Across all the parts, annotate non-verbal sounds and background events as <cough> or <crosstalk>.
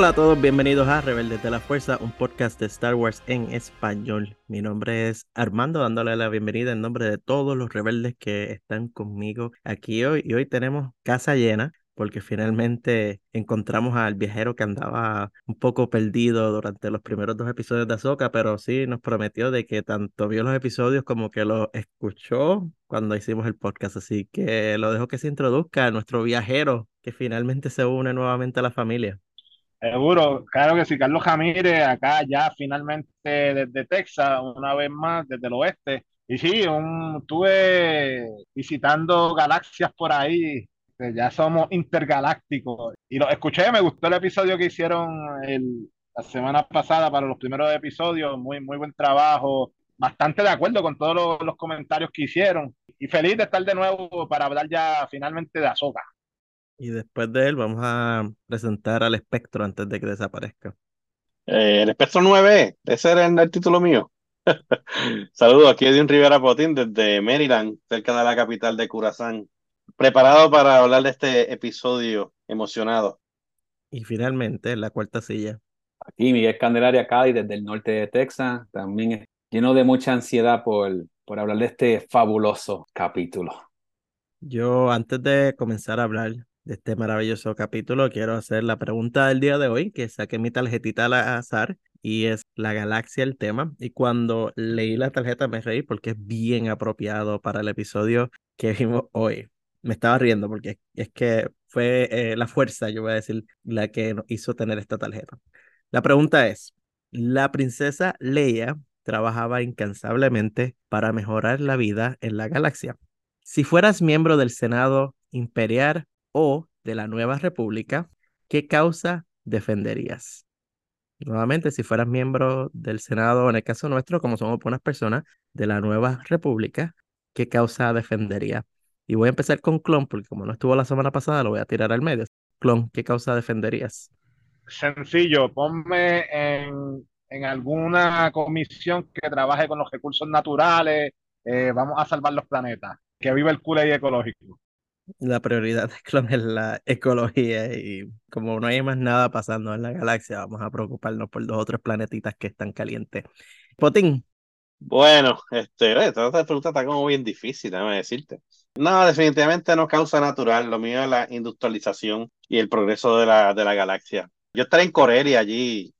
Hola a todos, bienvenidos a Rebeldes de la Fuerza, un podcast de Star Wars en español. Mi nombre es Armando, dándole la bienvenida en nombre de todos los rebeldes que están conmigo aquí hoy. Y hoy tenemos casa llena porque finalmente encontramos al viajero que andaba un poco perdido durante los primeros dos episodios de Azoka, pero sí nos prometió de que tanto vio los episodios como que los escuchó cuando hicimos el podcast. Así que lo dejo que se introduzca a nuestro viajero que finalmente se une nuevamente a la familia. Seguro, claro que sí, Carlos Jamírez, acá ya finalmente desde Texas, una vez más, desde el oeste. Y sí, un, estuve visitando galaxias por ahí, ya somos intergalácticos. Y lo escuché, me gustó el episodio que hicieron el, la semana pasada para los primeros episodios, muy, muy buen trabajo, bastante de acuerdo con todos los, los comentarios que hicieron. Y feliz de estar de nuevo para hablar ya finalmente de Azoka. Y después de él vamos a presentar al espectro antes de que desaparezca. Eh, el espectro 9, ese era el, título mío. <laughs> Saludos, aquí Edwin Rivera Potín desde Maryland, cerca de la capital de Curazán. Preparado para hablar de este episodio emocionado. Y finalmente, la cuarta silla. Aquí Miguel Candelaria Cádiz desde el norte de Texas, también lleno de mucha ansiedad por, por hablar de este fabuloso capítulo. Yo antes de comenzar a hablar de este maravilloso capítulo, quiero hacer la pregunta del día de hoy, que saqué mi tarjetita al azar y es la galaxia el tema. Y cuando leí la tarjeta me reí porque es bien apropiado para el episodio que vimos hoy. Me estaba riendo porque es que fue eh, la fuerza, yo voy a decir, la que hizo tener esta tarjeta. La pregunta es, la princesa Leia trabajaba incansablemente para mejorar la vida en la galaxia. Si fueras miembro del Senado Imperial o de la Nueva República, ¿qué causa defenderías? Nuevamente, si fueras miembro del Senado, en el caso nuestro, como somos buenas personas, de la Nueva República, ¿qué causa defendería? Y voy a empezar con Clon, porque como no estuvo la semana pasada, lo voy a tirar al medio. Clon, ¿qué causa defenderías? Sencillo, ponme en, en alguna comisión que trabaje con los recursos naturales, eh, vamos a salvar los planetas, que viva el culo ecológico la prioridad de <laughs> Clon es la ecología y como no hay más nada pasando en la galaxia, vamos a preocuparnos por dos otros planetitas que están calientes. Potín. Bueno, este, esta pregunta está como bien difícil, déjame decirte. No, definitivamente no causa natural, lo mío es la industrialización y el progreso de la, de la galaxia. Yo estaré en Corea allí,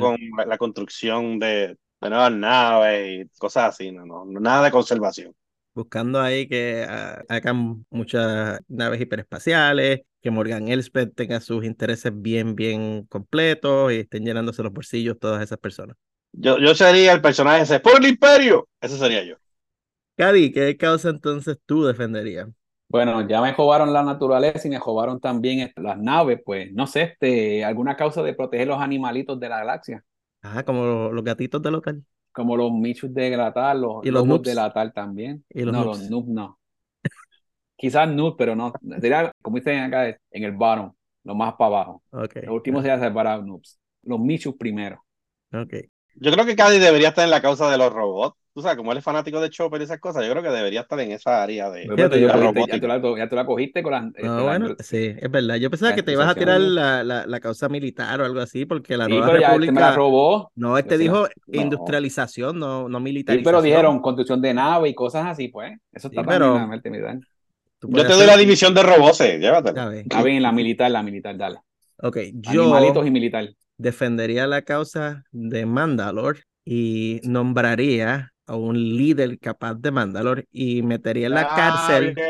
con la, construcción de, de nuevas naves y cosas así, no, no, nada de conservación buscando ahí que ah, hagan muchas naves hiperespaciales, que Morgan Elspeth tenga sus intereses bien, bien completos y estén llenándose los bolsillos todas esas personas. Yo, yo sería el personaje ese, por el imperio, ese sería yo. Cady, ¿qué causa entonces tú defenderías? Bueno, ya me jobaron la naturaleza y me jobaron también las naves, pues no sé, este, alguna causa de proteger los animalitos de la galaxia. Ah, como los gatitos de local. Como los Michus de Gratal, los, ¿Y los Noobs de Latal también. ¿Y los no, los Noobs no. Quizás Noobs, pero no. Sería, como dicen acá, en el bottom, lo más para abajo. Okay. Lo último sería separar Noobs. Los Michus primero. Ok. Yo creo que Cady debería estar en la causa de los robots. Tú sabes, como él es fanático de Chopper y esas cosas, yo creo que debería estar en esa área de, de yo la cogiste, ya, tú la, ya tú la cogiste con las. este, Ah, la- bueno, sí, es verdad. Yo pensaba la que te ibas a tirar la, la, la causa militar o algo así, porque la Sí, Nueva pero ya este me la República. robó. No, este Yo la- dijo no. industrialización, no, no Sí, militarización. pero dijeron construcción de nave y cosas así, pues. Eso Sí, está pero- también la. Tú Yo te doy hacer- la división de robots, eh, llévatela. Está bien, la militar, la militar, dale. Ok, yo Animalitos y militar. defendería la causa de Mandalore y nombraría a un líder capaz de Mandalore y metería en la Ah, cárcel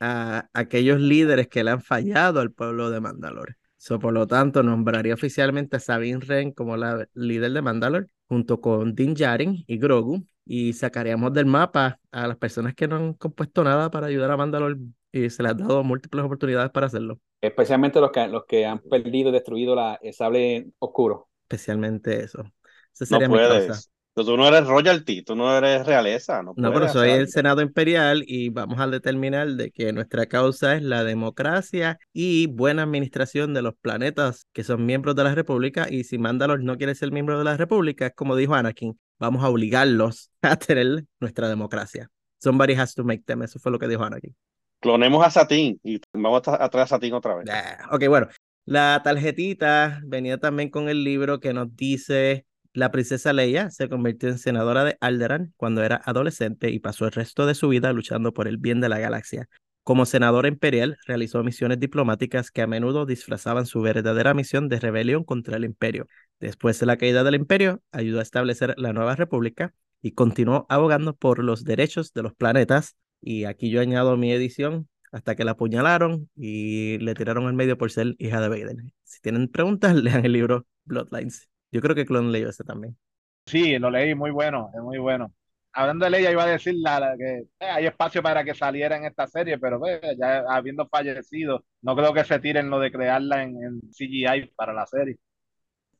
a aquellos líderes que le han fallado al pueblo de Mandalore. So, por lo tanto, nombraría oficialmente a Sabine Wren como la líder de Mandalore, junto con Din Djarin y Grogu, y sacaríamos del mapa a las personas que no han compuesto nada para ayudar a Mandalore y se les ha dado múltiples oportunidades para hacerlo, Especialmente los que, los que han perdido y destruido la, el sable oscuro. especialmente eso. Esa No sería mi causa. puedes. Pero Tú no eres royalty, tú no eres realeza. No, No, pero soy hacer el. Senado Imperial y vamos a determinar de que nuestra causa es la democracia y buena administración de los planetas que son miembros de la República y si Mandalor no quiere ser miembro de la República, es como dijo Anakin, vamos a obligarlos <laughs> a tener nuestra democracia. Somebody has to make them, eso fue lo que dijo Anakin. Clonemos a Satín y vamos a a traer a Satín otra vez. Ah, ok, bueno, La tarjetita venía también con el libro que nos dice la princesa Leia se convirtió en senadora de Alderaan cuando era adolescente y pasó el resto de su vida luchando por el bien de la galaxia. Como senadora imperial, realizó misiones diplomáticas que a menudo disfrazaban su verdadera misión de rebelión contra el imperio. Después de la caída del imperio, ayudó a establecer la nueva república y continuó abogando por los derechos de los planetas. Y aquí yo añado mi edición hasta que la apuñalaron y le tiraron al medio por ser hija de Vader. Si tienen preguntas, <laughs> lean el libro Bloodlines. Yo creo que Clon leyó ese también. Sí, lo leí, muy bueno, es muy bueno hablando de ella, iba a decir la, que eh, hay espacio para que saliera en esta serie, pero ya habiendo fallecido, no creo que se tiren lo de crearla en, en CGI para la serie.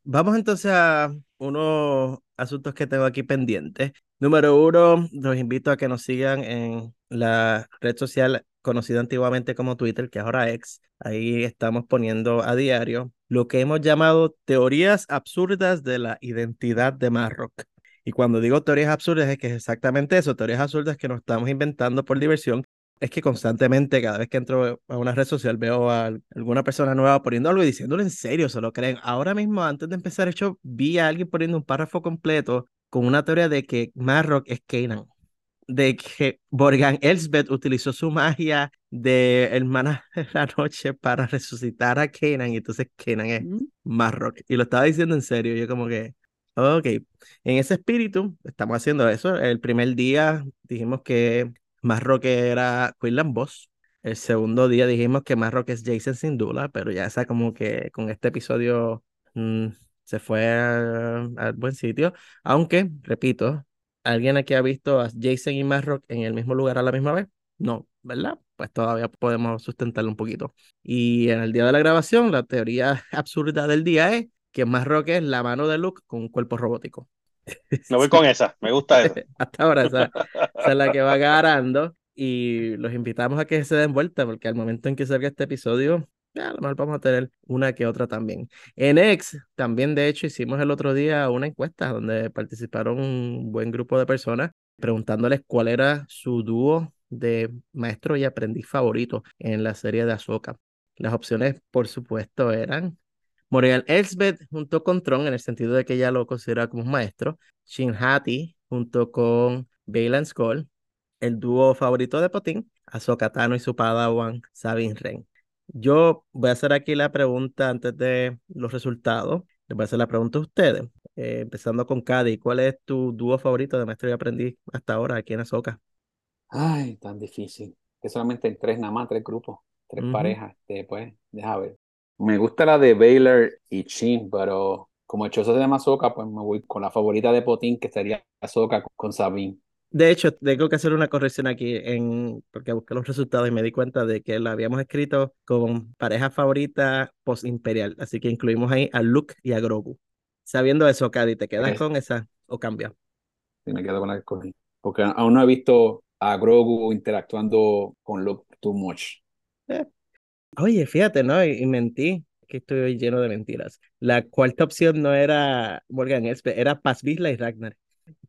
Vamos entonces a unos asuntos que tengo aquí pendientes. Número uno, los invito a que nos sigan en la red social conocida antiguamente como Twitter, que ahora X. Ahí estamos poniendo a diario lo que hemos llamado teorías absurdas de la identidad de Marrock. Y cuando digo teorías absurdas es que es exactamente eso, teorías absurdas que nos estamos inventando por diversión. Es que constantemente, cada vez que entro a una red social, veo a alguna persona nueva poniendo algo y diciéndolo en serio, se lo creen. Ahora mismo, antes de empezar, hecho, vi a alguien poniendo un párrafo completo con una teoría de que Marrock es Kanan. De que Borgan Elsbeth utilizó su magia de hermana de la noche para resucitar a Kanan y entonces Kanan es mm. Marrock. Y lo estaba diciendo en serio. Yo, como que, Ok, en ese espíritu estamos haciendo eso. El primer día dijimos que Marrock era Quinlan Boss. El segundo día dijimos que Marrock es Jason sin duda, pero ya esa como que con este episodio mm, se fue al, buen sitio. Aunque, repito, ¿alguien aquí ha visto a Jason y Marrock en el mismo lugar a la misma vez? No, ¿verdad? Pues todavía podemos sustentarlo un poquito. Y en el día de la grabación, la teoría <laughs> absurda del día es que más rock es la mano de Luke con un cuerpo robótico. Me voy <laughs> con esa, me gusta esa. <laughs> Hasta ahora esa, es la que va ganando y los invitamos a que se den vuelta porque al momento en que salga este episodio, a lo mejor vamos a tener una que otra también. En X, también de hecho hicimos el otro día una encuesta donde participaron un buen grupo de personas preguntándoles cuál era su dúo de maestro y aprendiz favorito en la serie de Ahsoka. Las opciones, por supuesto, eran Morgan Elsbeth junto con Tron, en el sentido de que ella lo considera como un maestro. Shin Hati junto con Bailan Skull. El dúo favorito de Potín, Ahsoka Tano y su padawan Sabine Ren. Yo voy a hacer aquí la pregunta antes de los resultados. Les voy a hacer la pregunta a ustedes. Eh, empezando con Cady, ¿cuál es tu dúo favorito de maestro y aprendiz hasta ahora aquí en Ahsoka? Ay, tan difícil. Que solamente en tres, nada más, tres grupos, tres parejas. Después, este, deja ver. Me gusta la de Baylor y Chin, pero como hecho se llama Soca, pues me voy con la favorita de Potín, que sería Soca con Sabine. De hecho, tengo que hacer una corrección aquí, en, porque busqué los resultados y me di cuenta de que la habíamos escrito con pareja favorita post-imperial, así que incluimos ahí a Luke y a Grogu. Sabiendo eso, Cady, ¿te quedas con esa o cambia? Sí, me quedo con la que escogí, porque aún no he visto a Grogu interactuando con Luke too much. Eh, Oye, fíjate, ¿no? Y, mentí, que estoy lleno de mentiras. La cuarta opción no era Morgan Espe, era Paz Vizla y Ragnar.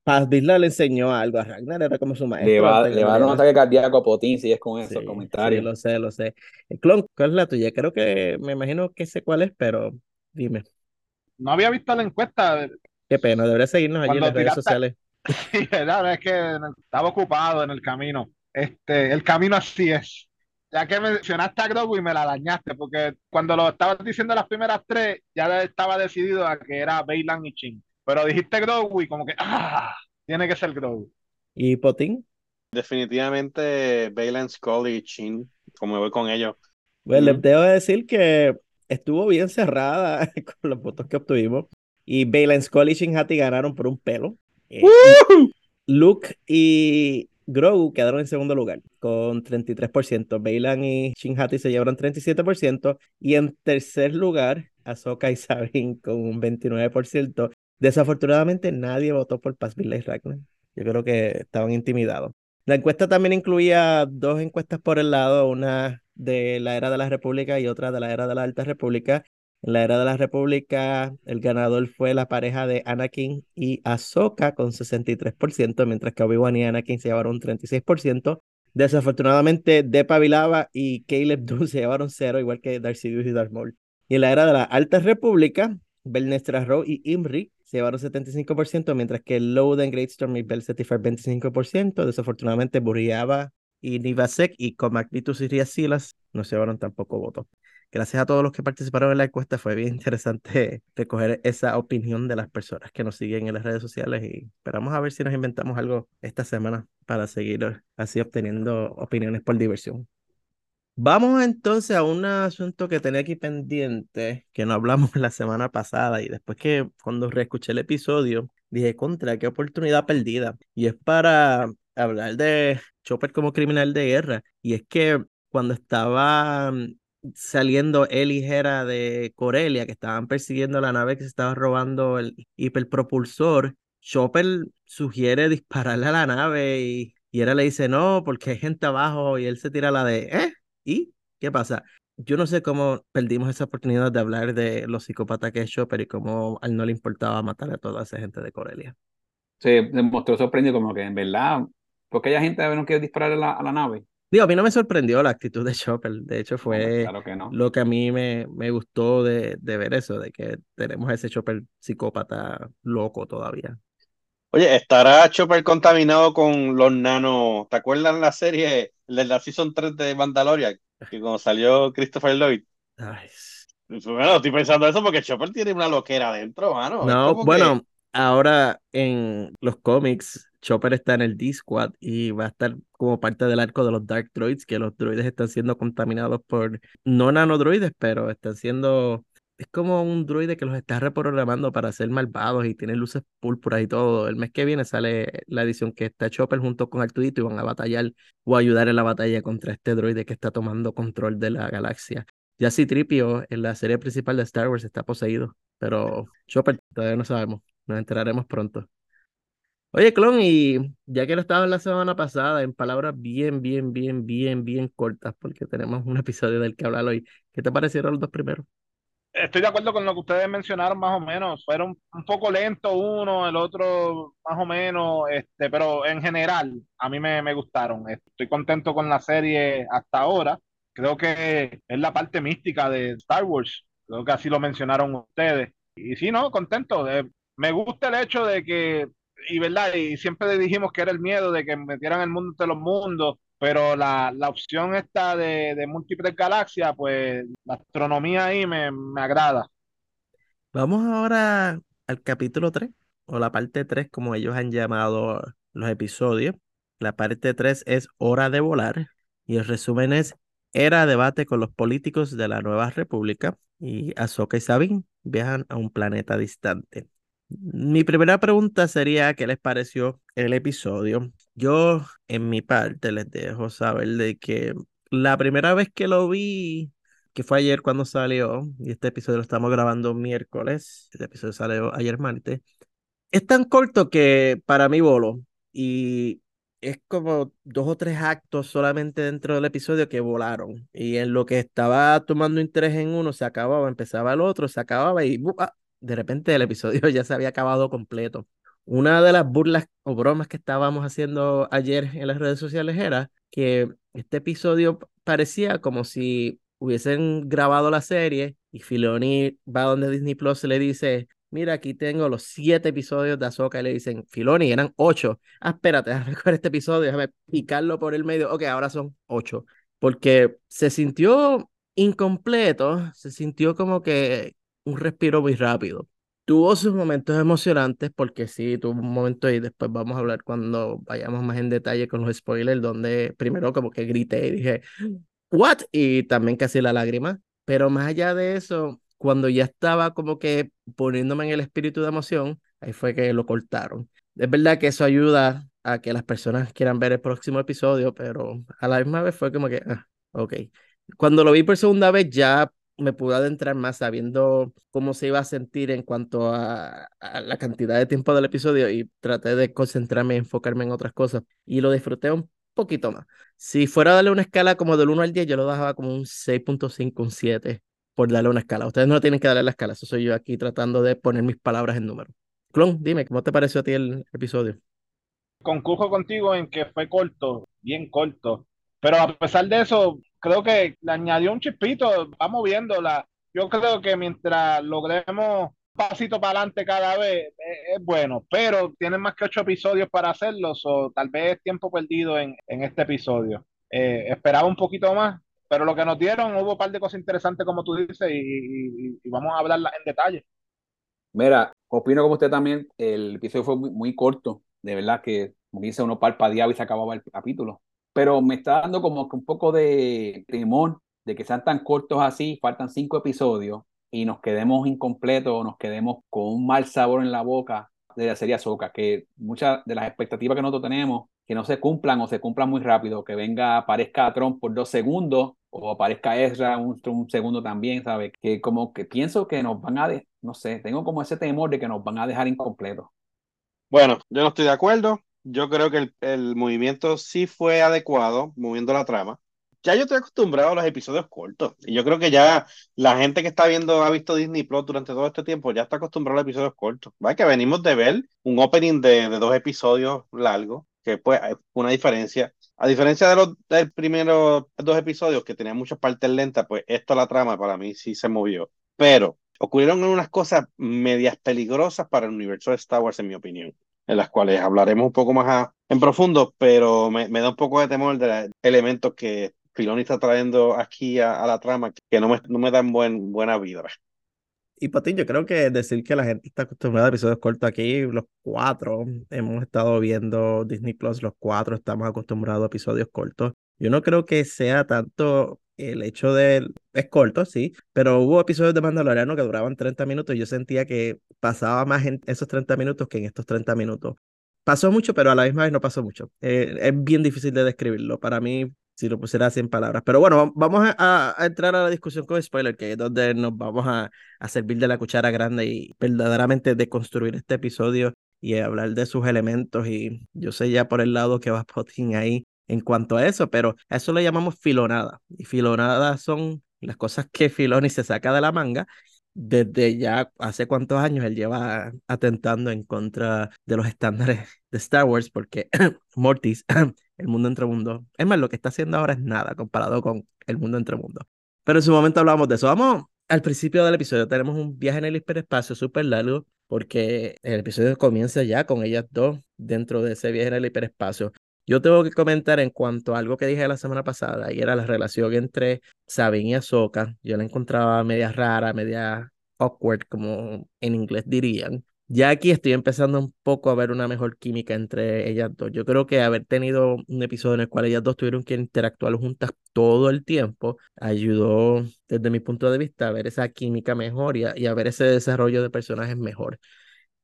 Paz Vizla le enseñó algo a Ragnar, era como su maestro. Le va, le va a dar un ataque cardíaco a Potín si es con esos comentarios. Sí, lo sé, lo sé. El clon, ¿cuál es la tuya? Creo que me imagino que sé cuál es, pero dime. No había visto la encuesta. Qué pena, debería seguirnos allí en las redes sociales. <laughs> Sí, verdad, es que estaba ocupado en el camino. Este, el camino así es ya que mencionaste a Grogu y me la dañaste, porque cuando lo estabas diciendo las primeras tres, ya estaba decidido a que era Bailan y Chin. Pero dijiste Grogu y como que, ¡ah! Tiene que ser Grogu. ¿Y Potín? Definitivamente Skull y Chin, como voy con ellos. Bueno, les debo decir que estuvo bien cerrada <laughs> con los votos que obtuvimos. Y Bailan, Skull y Shin Hati ganaron por un pelo. Eh, Luke y Grogu quedaron en segundo lugar con 33%. Bailan y Shinhati se llevaron 37%. Y en tercer lugar, Ahsoka y Sabine con un 29%. Desafortunadamente, nadie votó por Paz y Ragnar. Yo creo que estaban intimidados. La encuesta también incluía dos encuestas por el lado, una de la era de la República y otra de la era de la Alta República. En la era de la República, el ganador fue la pareja de Anakin y Ahsoka con 63%, mientras que Obi-Wan y Anakin se llevaron un 36%. Desafortunadamente, Depa Vilava y Caleb <laughs> Dune se llevaron cero, igual que Sidious y Darth Maul. Y en la era de la Alta República, Belnestra Row y Imri se llevaron 75%, mientras que Loden, Great Storm y Bel 25%. Desafortunadamente, Buriaba y Nivasek y Comaclitus y Riasilas no se llevaron tampoco votos. Gracias a todos los que participaron en la encuesta, fue bien <laughs> interesante recoger esa opinión de las personas que nos siguen en las redes sociales y esperamos a ver si nos inventamos algo esta semana para seguir así obteniendo opiniones por diversión. Vamos entonces a un asunto que tenía aquí pendiente, que no hablamos <laughs> la semana pasada y después que cuando reescuché el episodio, dije, contra, qué oportunidad perdida. Y es para hablar de Chopper como criminal de guerra. Y es que cuando estaba mm, saliendo él y Hera de Corelia, que estaban persiguiendo la nave que se estaba robando el hiperpropulsor, Chopper sugiere dispararle a la nave y, y Hera le dice no, porque hay gente abajo y él se tira la de, ¿eh? ¿Y qué pasa? Yo no sé cómo perdimos esa oportunidad de hablar de los psicópatas que es Chopper y cómo a él no le importaba matar a toda esa gente de Corelia. Se demostró sorprendido como que en verdad, porque hay gente no quiere disparar a la, a la nave. Digo, a mí no me sorprendió la actitud de Chopper. De hecho, fue lo que a mí me, me gustó de, de, ver eso, de que tenemos a ese Chopper psicópata loco todavía. Oye, ¿estará Chopper contaminado con los nanos? ¿Te acuerdas la serie de la Season 3 de Mandalorian? Que cuando salió Christopher Lloyd. Pues, bueno, estoy pensando eso porque Chopper tiene una loquera adentro, mano. No, bueno, ahora en los cómics, Chopper está en el D-Squad y va a estar como parte del arco de los Dark Droids, que los droides están siendo contaminados por, no nanodroides, pero están siendo es como un droide que los está reprogramando para ser malvados y tiene luces púrpuras y todo. El mes que viene sale la edición que está Chopper junto con Artudito y van a batallar o ayudar en la batalla contra este droide que está tomando control de la galaxia. Ya si Tripio en la serie principal de Star Wars está poseído, pero Chopper todavía no sabemos. Nos enteraremos pronto. Oye, Clon, y ya que lo estaba la semana pasada, en palabras bien, bien, bien, bien, bien cortas, porque tenemos un episodio del que hablar hoy, ¿qué te parecieron los dos primeros? Estoy de acuerdo con lo que ustedes mencionaron más o menos. Fueron un poco lento uno, el otro más o menos, este, pero en general a mí me, me gustaron. Estoy contento con la serie hasta ahora. Creo que es la parte mística de Star Wars. Creo que así lo mencionaron ustedes. Y sí, no, contento. Eh, me gusta el hecho de que, y verdad, y siempre dijimos que era el miedo de que metieran el mundo de los mundos pero la, la opción esta de, de, múltiples galaxias, pues la astronomía ahí me, me agrada. Vamos ahora al capítulo 3, o la parte 3, como ellos han llamado los episodios. La parte 3 es Hora de volar, y el resumen es Era debate con los políticos de la Nueva República, y Ahsoka y Sabine viajan a un planeta distante. Mi primera pregunta sería, ¿qué les pareció el episodio? Yo, en mi parte, les dejo saber de que la primera vez que lo vi, que fue ayer cuando salió, y este episodio lo estamos grabando miércoles, este episodio salió ayer martes, es tan corto que para mí voló. Y es como dos o tres actos solamente dentro del episodio que volaron. Y en lo que estaba tomando interés en uno, se acababa, empezaba el otro, se acababa y ah, de repente el episodio <laughs> ya se había acabado completo. Una de las burlas o bromas que estábamos haciendo ayer en las redes sociales era que este episodio parecía como si hubiesen grabado la serie y Filoni va donde Disney Plus y le dice, mira, aquí tengo los siete episodios de Ahsoka y le dicen, Filoni, eran ocho. Ah, espérate, déjame <laughs> coger este episodio, déjame picarlo por el medio. Ok, ahora son ocho. Porque se sintió incompleto, se sintió como que un respiro muy rápido. Tuvo sus momentos emocionantes porque sí, tuvo un momento y después vamos a hablar cuando vayamos más en detalle con los spoilers, donde primero como que grité y dije, ¿what? Y también casi la lágrima. Pero más allá de eso, cuando ya estaba como que poniéndome en el espíritu de emoción, ahí fue que lo cortaron. Es verdad que eso ayuda a que las personas quieran ver el próximo episodio, pero a la misma vez fue como que, ah, ok. Cuando lo vi por segunda vez ya me pude adentrar más sabiendo cómo se iba a sentir en cuanto a, la cantidad de tiempo del episodio y traté de concentrarme enfocarme en otras cosas y lo disfruté un poquito más. Si fuera a darle una escala como del 1 al 10, yo lo dejaba como un 6.5, un 7 por darle una escala. Ustedes no tienen que darle la escala, eso soy yo aquí tratando de poner mis palabras en número. Clon, dime, ¿cómo te pareció a ti el episodio? Concurso contigo en que fue corto, bien corto, pero a pesar de eso, creo que le añadió un chispito, va moviendo la, yo creo que mientras logremos pasito para adelante cada vez es, bueno, pero tienen más que ocho episodios para hacerlo, o tal vez es tiempo perdido en, en este episodio. Eh, esperaba un poquito más, pero lo que nos dieron hubo un par de cosas interesantes, como tú dices, y, vamos a hablarlas en detalle. Mira, opino como usted también, el episodio fue muy, corto, de verdad que, como dice, uno parpadeaba y se acababa el capítulo, pero me está dando como que un poco de temor de que sean tan cortos así, faltan cinco episodios y nos quedemos incompletos, nos quedemos con un mal sabor en la boca de la serie Azoka, que muchas de las expectativas que nosotros tenemos que no se cumplan o se cumplan muy rápido, que venga, aparezca Trump por dos segundos o aparezca Ezra un, un segundo también, ¿sabes? Que como que pienso que nos van a, de, no sé, tengo como ese temor de que nos van a dejar incompletos. Bueno, yo no estoy de acuerdo. Yo creo que el, el movimiento sí fue adecuado, moviendo la trama ya yo estoy acostumbrado a los episodios cortos. Y yo creo que ya la gente que está viendo, ha visto Disney Plus durante todo este tiempo, ya está acostumbrado a los episodios cortos. ¿Vale? Que venimos de ver un opening de, de dos episodios largos, que pues hay una diferencia. A diferencia de los del primeros dos episodios que tenían muchas partes lentas, pues esto la trama para mí sí se movió. Pero ocurrieron unas cosas medias peligrosas para el universo de Star Wars, en mi opinión, en las cuales hablaremos un poco más en profundo, pero me, me da un poco de temor de elementos que Filoni está trayendo aquí a, la trama que no me, no me dan buen, buena vibra. Y Patín, yo creo que decir que la gente está acostumbrada a episodios cortos aquí, los cuatro hemos estado viendo Disney Plus, los cuatro estamos acostumbrados a episodios cortos. Yo no creo que sea tanto el hecho de... Es corto, sí, pero hubo episodios de Mandaloriano que duraban 30 minutos y yo sentía que pasaba más en esos 30 minutos que en estos 30 minutos. Pasó mucho, pero a la misma vez no pasó mucho. Eh, es bien difícil de describirlo. Para mí si lo pusiera así en palabras. Pero bueno, vamos a, entrar a la discusión con spoiler, que es donde nos vamos a, a, servir de la cuchara grande y verdaderamente deconstruir este episodio y hablar de sus elementos. Y yo sé ya por el lado que va Potting ahí en cuanto a eso, pero a eso le llamamos filonada. Y filonada son las cosas que Filoni se saca de la manga desde ya hace cuántos años él lleva atentando en contra de los estándares de Star Wars, porque <clears throat> Mortis, <clears throat> el mundo entre mundos, es más, lo que está haciendo ahora es nada comparado con el mundo entre mundos. Pero en su momento hablamos de eso. Vamos al principio del episodio, tenemos un viaje en el hiperespacio súper largo, porque el episodio comienza ya con ellas dos dentro de ese viaje en el hiperespacio. Yo tengo que comentar en cuanto a algo que dije la semana pasada, y era la relación entre Sabine y Ahsoka. Yo la encontraba media rara, media awkward, como en inglés dirían. Ya aquí estoy empezando un poco a ver una mejor química entre ellas dos. Yo creo que haber tenido un episodio en el cual ellas dos tuvieron que interactuar juntas todo el tiempo ayudó, desde mi punto de vista, a ver esa química mejor y a ver ese desarrollo de personajes mejor.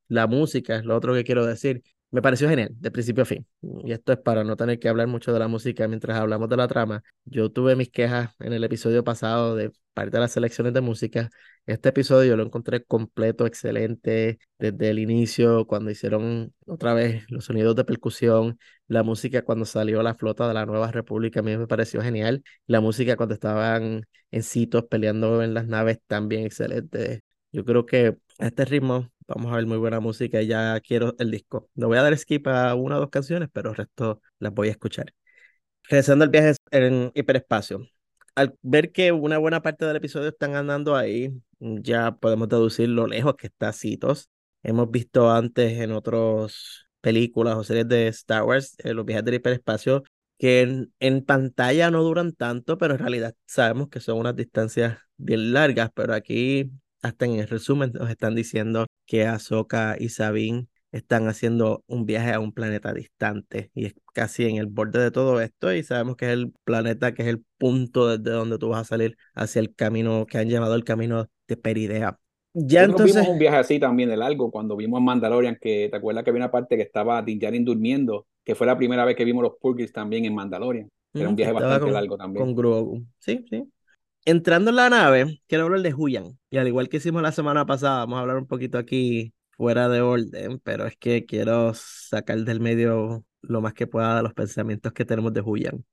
La música es lo otro que quiero decir me pareció genial, de principio a fin. Y esto es para no tener que hablar mucho de la música mientras hablamos de la trama. Yo tuve mis quejas en el episodio pasado de parte de las selecciones de música. Este episodio lo encontré completo, excelente, desde el inicio, cuando hicieron otra vez los sonidos de percusión, la música cuando salió la flota de la Nueva República, a mí me pareció genial. La música cuando estaban en sitios peleando en las naves, también excelente. Yo creo que a este ritmo vamos a ver muy buena música y ya quiero el disco. No voy a dar skip a una o dos canciones, pero el resto las voy a escuchar. Regresando al viaje en hiperespacio. Al ver que una buena parte del episodio están andando ahí, ya podemos deducir lo lejos que está Citos. Hemos visto antes en otras películas o series de Star Wars, eh, los viajes del hiperespacio, que en, en, pantalla no duran tanto, pero en realidad sabemos que son unas distancias bien largas, pero aquí hasta en el resumen nos están diciendo que Ahsoka y Sabine están haciendo un viaje a un planeta distante y es casi en el borde de todo esto y sabemos que es el planeta que es el punto desde donde tú vas a salir hacia el camino que han llamado el camino de Peridea. Ya entonces vimos un viaje así también de largo cuando vimos a Mandalorian que te acuerdas que había una parte que estaba Din Djarin durmiendo que fue la primera vez que vimos los Purgis también en Mandalorian. Era un viaje bastante largo también. Con Grogu. Sí, sí entrando en la nave, quiero hablar de Huyan. Y al igual que hicimos la semana pasada, vamos a hablar un poquito aquí fuera de orden, pero es que quiero sacar del medio lo más que pueda de los pensamientos que tenemos de Huyan.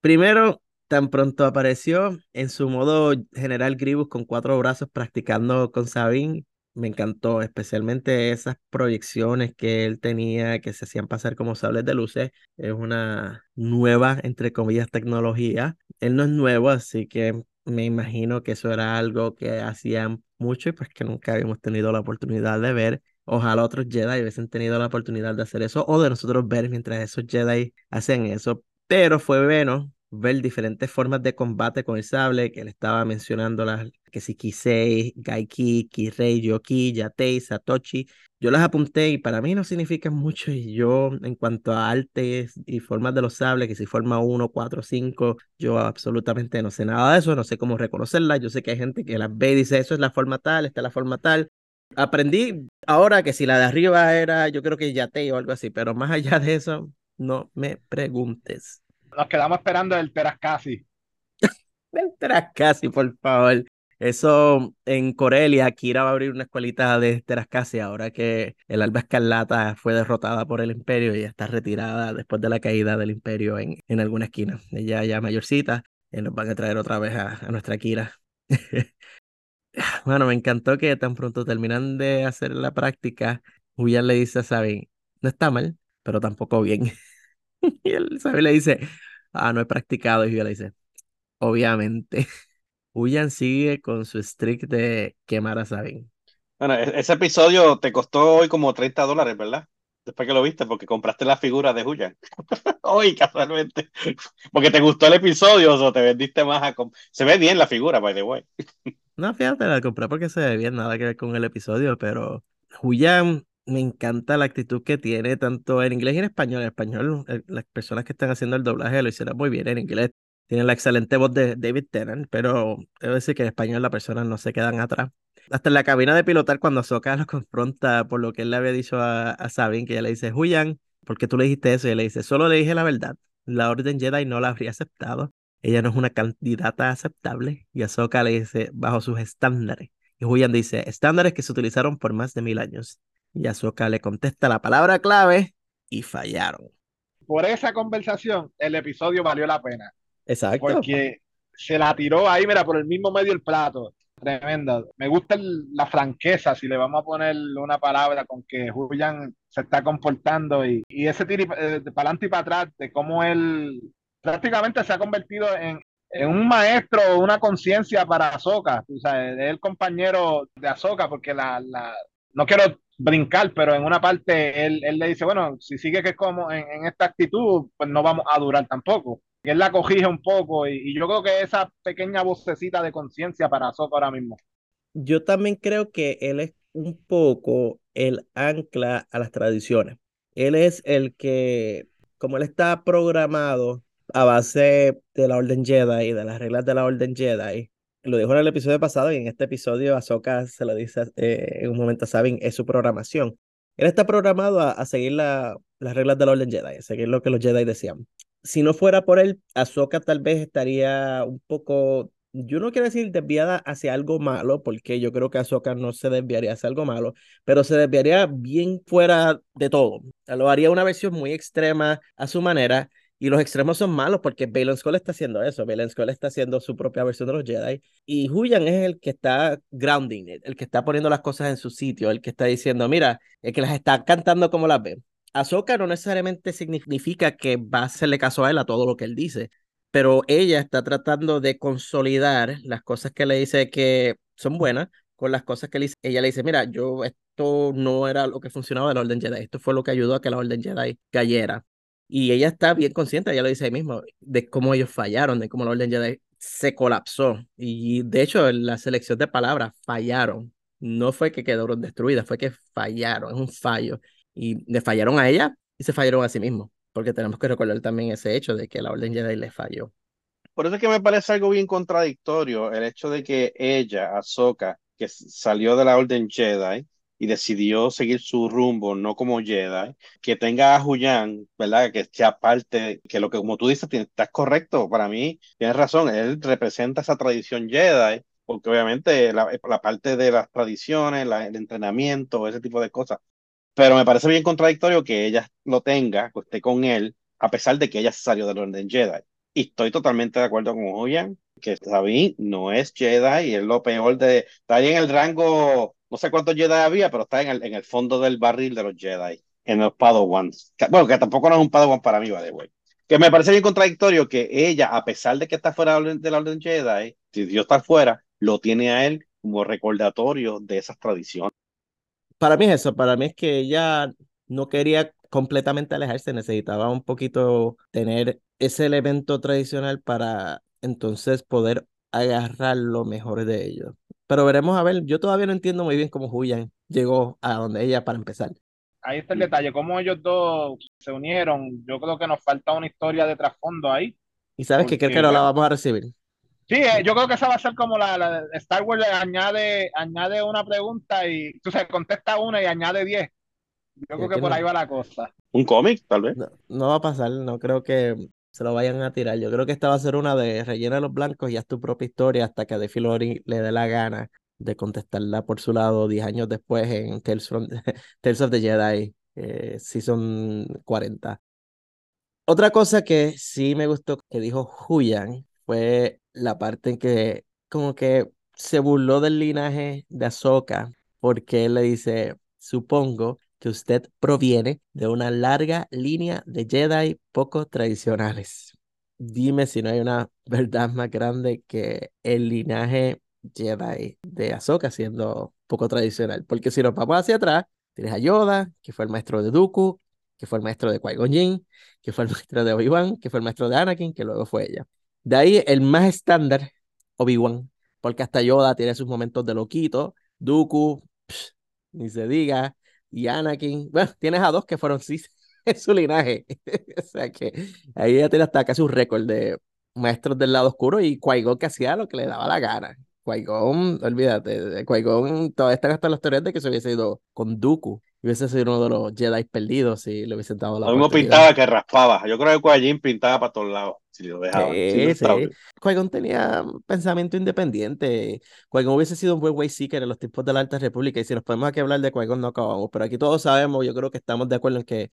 Primero, tan pronto apareció en su modo general Gribus con cuatro brazos practicando con Sabine, me encantó, especialmente esas proyecciones que él tenía que se hacían pasar como sables de luces. Es una nueva, entre comillas, tecnología. Él no es nuevo, así que me imagino que eso era algo que hacían mucho y pues que nunca habíamos tenido la oportunidad de ver. Ojalá otros Jedi hubiesen tenido la oportunidad de hacer eso o de nosotros ver mientras esos Jedi hacen eso. Pero fue bueno ver diferentes formas de combate con el sable, que él estaba mencionando las que si Kisei, Gaiki, Kirei, Yoki, Yatei, Satoshi. Yo las apunté y para mí no significan mucho. Y yo, en cuanto a artes y formas de los sables, que si forma 1, 4, 5, yo absolutamente no sé nada de eso, no sé cómo reconocerlas. Yo sé que hay gente que las ve y dice, eso es la forma tal, esta es la forma tal. Aprendí ahora que si la de arriba era, yo creo que Yatei o algo así, pero más allá de eso, no me preguntes. Nos quedamos esperando el Terascasi. <laughs> el Terascasi, por favor. Eso en Corelia, Kira va a abrir una escuelita de Terascasi ahora que el Alba Escarlata fue derrotada por el Imperio y está retirada después de la caída del Imperio en, en alguna esquina. Ella ya mayorcita, y nos van a traer otra vez a, nuestra Kira. <laughs> bueno, me encantó que tan pronto terminan de hacer la práctica, Huyan le dice a Sabine, no está mal, pero tampoco bien. <laughs> y él, Sabine le dice, ah, no he practicado. Y Huyan le dice, obviamente. Huyan sigue con su streak de quemar a Sabine. Bueno, e-, ese episodio te costó hoy como 30 dólares, ¿verdad? Después que lo viste, porque compraste la figura de Huyan. <laughs> hoy, casualmente. Porque te gustó el episodio, o te vendiste más a... Se ve bien la figura, by the way. no, fíjate, la compré porque se ve bien, nada que ver con el episodio, pero Huyan me encanta la actitud que tiene tanto en inglés y en español. En español, las personas que están haciendo el doblaje lo hicieron muy bien. En inglés tiene la excelente voz de David Tennant, pero debo decir que en español las personas no se quedan atrás. Hasta en la cabina de pilotar, cuando Soka <laughs> lo confronta por lo que él le había dicho a, a Sabine, que ella le dice, Huyan, ¿por qué tú le dijiste eso? Y él le dice, solo le dije la verdad. La Orden Jedi no la habría aceptado. Ella no es una candidata aceptable. Y Ahsoka le dice, bajo sus estándares. Y Huyan dice, estándares que se utilizaron por más de mil años. Y Ahsoka le contesta la palabra clave y fallaron. Por esa conversación, el episodio valió la pena. Exacto. Porque se la tiró ahí, mira, por el mismo medio el plato. Tremenda. Me gusta la franqueza, si le vamos a poner una palabra con que Julian se está comportando y, ese tiro eh, para adelante y para atrás, de cómo él prácticamente se ha convertido en, un maestro, una conciencia para Azoka. O sea, es el compañero de Azoka, porque la, la, no quiero brincar, pero en una parte él, le dice, bueno, si sigue que es como en, esta actitud, pues no vamos a durar tampoco que él la cogija un poco y, yo creo que esa pequeña vocecita de conciencia para Soto ahora mismo. Yo también creo que él es un poco el ancla a las tradiciones. Él es el que, como él está programado a base de la Orden Jedi y de las reglas de la Orden Jedi, lo dijo en el episodio pasado y en este episodio Ahsoka se lo dice eh, en un momento saben es su programación. Él está programado a, a seguir la, las reglas de la Orden Jedi, a seguir lo que los Jedi decían si no fuera por él, Ahsoka tal vez estaría un poco, yo no quiero decir desviada hacia algo malo, porque yo creo que Ahsoka no se desviaría hacia algo malo, pero se desviaría bien fuera de todo. Lo haría una versión muy extrema a su manera. Y los extremos son malos porque Balon Skull está haciendo eso. Balon Skull está haciendo su propia versión de los Jedi. Y Huyan es el que está grounding, el que está poniendo las cosas en su sitio, el que está diciendo, mira, el que las está cantando como las ve. Ahsoka no necesariamente significa que va a hacerle caso a él a todo lo que él dice, pero ella está tratando de consolidar las cosas que le dice que son buenas con las cosas que ella le dice, mira, yo esto no era lo que funcionaba de la Orden Jedi, esto fue lo que ayudó a que la Orden Jedi cayera. Y ella está bien consciente, ella lo dice ahí mismo, de cómo ellos fallaron, de cómo la Orden Jedi se colapsó. Y de hecho, la selección de palabras fallaron. No fue que quedaron destruidas, fue que fallaron, es un fallo y le fallaron a ella y se fallaron a sí mismos, porque tenemos que recordar también ese hecho de que la Orden Jedi le falló. Por eso es que me parece algo bien contradictorio el hecho de que ella, Ahsoka, que salió de la Orden Jedi y decidió seguir su rumbo, no como Jedi, que tenga a Huyan, ¿verdad? Que sea parte, que lo que como tú dices, estás correcto, para mí, tienes razón, él representa esa tradición Jedi, porque obviamente la, la parte de las tradiciones, la, el entrenamiento, ese tipo de cosas, pero me parece bien contradictorio que ella lo tenga, que esté con él, a pesar de que ella salió del orden Jedi. Y estoy totalmente de acuerdo con Julian, que Sabine no es Jedi es lo peor de... Está ahí en el rango, no sé cuántos Jedi había, pero está en el, en el fondo del barril de los Jedi, en los Padawans. Bueno, que tampoco no es un Padawan para mí, vale, güey. Que me parece bien contradictorio que ella, a pesar de que está fuera de la Orden Jedi, si Dios está fuera, lo tiene a él como recordatorio de esas tradiciones. Para mí es eso, para mí es que ella no quería completamente alejarse, necesitaba un poquito tener ese elemento tradicional para entonces poder agarrar lo mejor de ellos. Pero veremos a ver, yo todavía no entiendo muy bien cómo Julian llegó a donde ella para empezar. Ahí está el detalle, cómo ellos dos se unieron. Yo creo que nos falta una historia de trasfondo ahí. Y sabes que creo que no la vamos a recibir. Sí, eh, yo creo que esa va a ser como la, Star Wars le añade, añade una pregunta y tú se contesta una y añade diez. Yo creo que, por ahí va la cosa. Un cómic, tal vez. No, va a pasar, no creo que se lo vayan a tirar. Yo creo que esta va a ser una de rellena los blancos y haz tu propia historia hasta que a De Filori le dé la gana de contestarla por su lado 10 años después en Tales, from, <laughs> Tales of the Jedi, eh, Season 40. Otra cosa que sí me gustó que dijo Huyan fue la parte en que como que se burló del linaje de Ahsoka porque él le dice, supongo que usted proviene de una larga línea de Jedi poco tradicionales. Dime si no hay una <laughs> verdad más grande que el linaje Jedi de Ahsoka siendo poco tradicional. Porque si nos vamos hacia atrás, tienes a Yoda, que fue el maestro de Dooku, que fue el maestro de Qui-Gon Jinn, que fue el <laughs> maestro de Obi-Wan, que fue el maestro de Anakin, que luego fue ella. De ahí el más estándar, Obi-Wan, porque hasta Yoda tiene sus momentos de loquito, Dooku, ni se diga, y Anakin, bueno, tienes a dos que fueron sí <laughs> en su linaje. <laughs> o sea que ahí ya tiene hasta casi un récord de maestros del lado oscuro y qui que hacía lo que le daba la gana. Qui-Gon, olvídate, Qui-Gon todavía están hasta las teorías de que se hubiese ido con Dooku. Hubiese sido uno de los Jedi perdidos si le hubiesen dado la Lo mismo pintaba que raspaba. Yo creo que qui pintaba para todos lados, si lo dejaba. Sí, sí. Qui-Gon tenía pensamiento independiente. Qui-Gon hubiese sido un buen way seeker en los tiempos de la Alta República. Y si nos podemos aquí hablar de Qui-Gon, no acabamos. Pero aquí todos sabemos, yo creo que estamos de acuerdo en que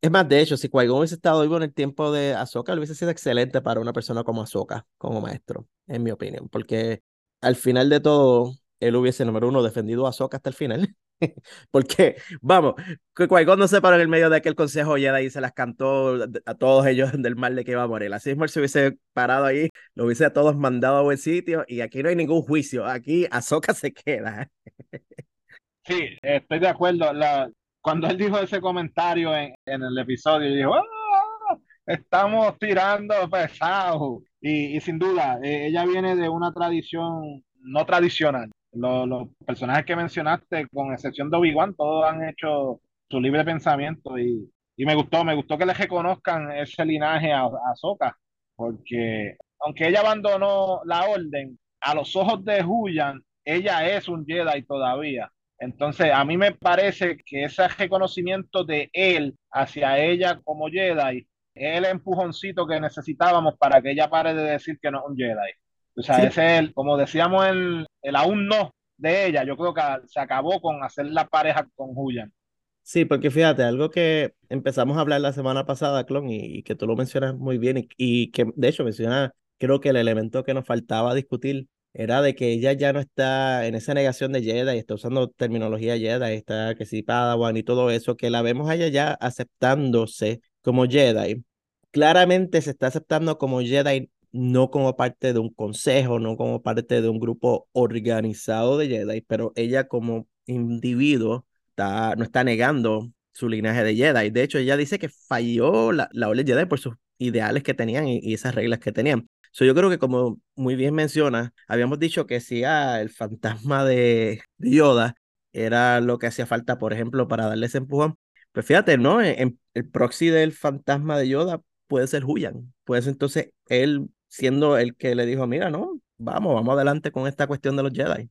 es más, de hecho, si Qui-Gon hubiese estado vivo en el tiempo de Ahsoka, hubiese sido excelente para una persona como Ahsoka, como maestro, en mi opinión, porque al final de todo, él hubiese, número uno, defendido a Ahsoka hasta el final. <laughs> Porque, vamos, Qui-Gon no se paró en el medio de aquel consejo Jedi y se las cantó a todos ellos <laughs> del mal de que iba a morir. Así mismo se hubiese parado ahí, lo hubiese a todos mandado a buen sitio y aquí no hay ningún juicio. Aquí Ahsoka se queda. Sí, estoy de acuerdo. Cuando él dijo ese comentario en, el episodio, dijo, ¡Ah! estamos tirando pesado. Y, sin duda, eh, ella viene de una tradición no tradicional. Los, personajes que mencionaste, con excepción de Obi-Wan, todos han hecho su libre pensamiento y, me gustó, me gustó que le reconozcan ese linaje a, a porque aunque ella abandonó la orden, a los ojos de Huyan, ella es un Jedi todavía. Entonces, a mí me parece que ese reconocimiento de él hacia ella como Jedi el empujoncito que necesitábamos para que ella pare de decir que no es un Jedi. O sea, ese es el, como decíamos, el, el aún no de ella. Yo creo que se acabó con hacer la pareja con Julian. Sí, porque fíjate, algo que empezamos a hablar la semana pasada, Clon, y, que tú lo mencionas muy bien, y, y, que de hecho menciona, creo que el elemento que nos faltaba discutir era de que ella ya no está en esa negación de Jedi, está usando terminología Jedi, está que sí, Padawan y todo eso, que la vemos a ella ya aceptándose como Jedi. Claramente se está aceptando como Jedi no como parte de un consejo, no como parte de un grupo organizado de Jedi, pero ella como individuo está, no está negando su linaje de Jedi. De hecho, ella dice que falló la, la Orden Jedi por sus ideales que tenían y, esas reglas que tenían. So, yo creo que como muy bien menciona, habíamos dicho que si ah, el fantasma de, Yoda era lo que hacía falta, por ejemplo, para darle ese empujón, pues fíjate, ¿no? En, el proxy del fantasma de Yoda puede ser Huyan. Puede ser entonces él siendo el que le dijo, mira, no, vamos, vamos adelante con esta cuestión de los Jedi.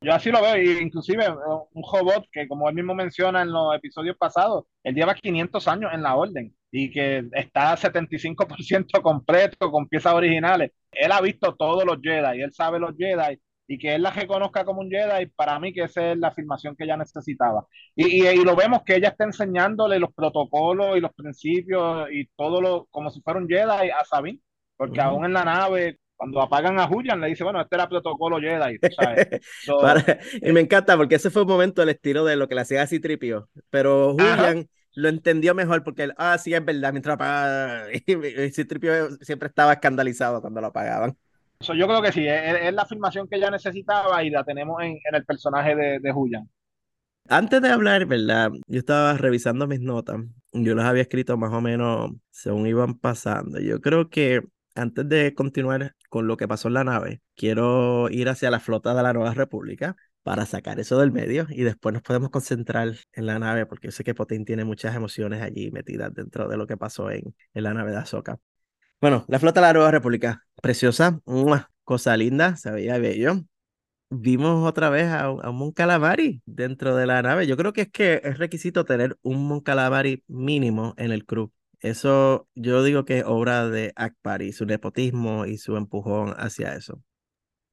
Yo así lo veo, y inclusive un robot que como él mismo menciona en los episodios pasados, él lleva 500 años en la orden y que está 75% completo con piezas originales. Él ha visto todos los Jedi, él sabe los Jedi y que él la reconozca como un Jedi, para mí que esa es la afirmación que ella necesitaba. Y, y, lo vemos que ella está enseñándole los protocolos y los principios y todo lo como si fuera un Jedi a Sabine, porque aún en la nave, cuando apagan a Julian, le dice, bueno, este era protocolo Jedi. <laughs> y me encanta porque ese fue un momento del estilo de lo que le hacía así tripio, pero Julian lo entendió mejor porque él, ah, sí, es verdad, mientras apagaba. <laughs> Y, Citripio siempre estaba escandalizado cuando lo apagaban. So, yo creo que sí, es, es, la afirmación que ella necesitaba y la tenemos en, en el personaje de, de Julian. Antes de hablar, ¿verdad? Yo estaba revisando mis notas. Yo las había escrito más o menos según iban pasando. Yo creo que antes de continuar con lo que pasó en la nave, quiero ir hacia la flota de la Nueva República para sacar eso del medio y después nos podemos concentrar en la nave porque sé que Potín tiene muchas emociones allí metidas dentro de lo que pasó en, en la nave de Ahsoka. Bueno, la flota de la Nueva República, preciosa, una cosa linda, se veía bello. Vimos otra vez a, a un Mon Calamari dentro de la nave. Yo creo que es que es requisito tener un Mon Calamari mínimo en el crew. Eso yo digo que es obra de Akbar y su nepotismo y su empujón hacia eso.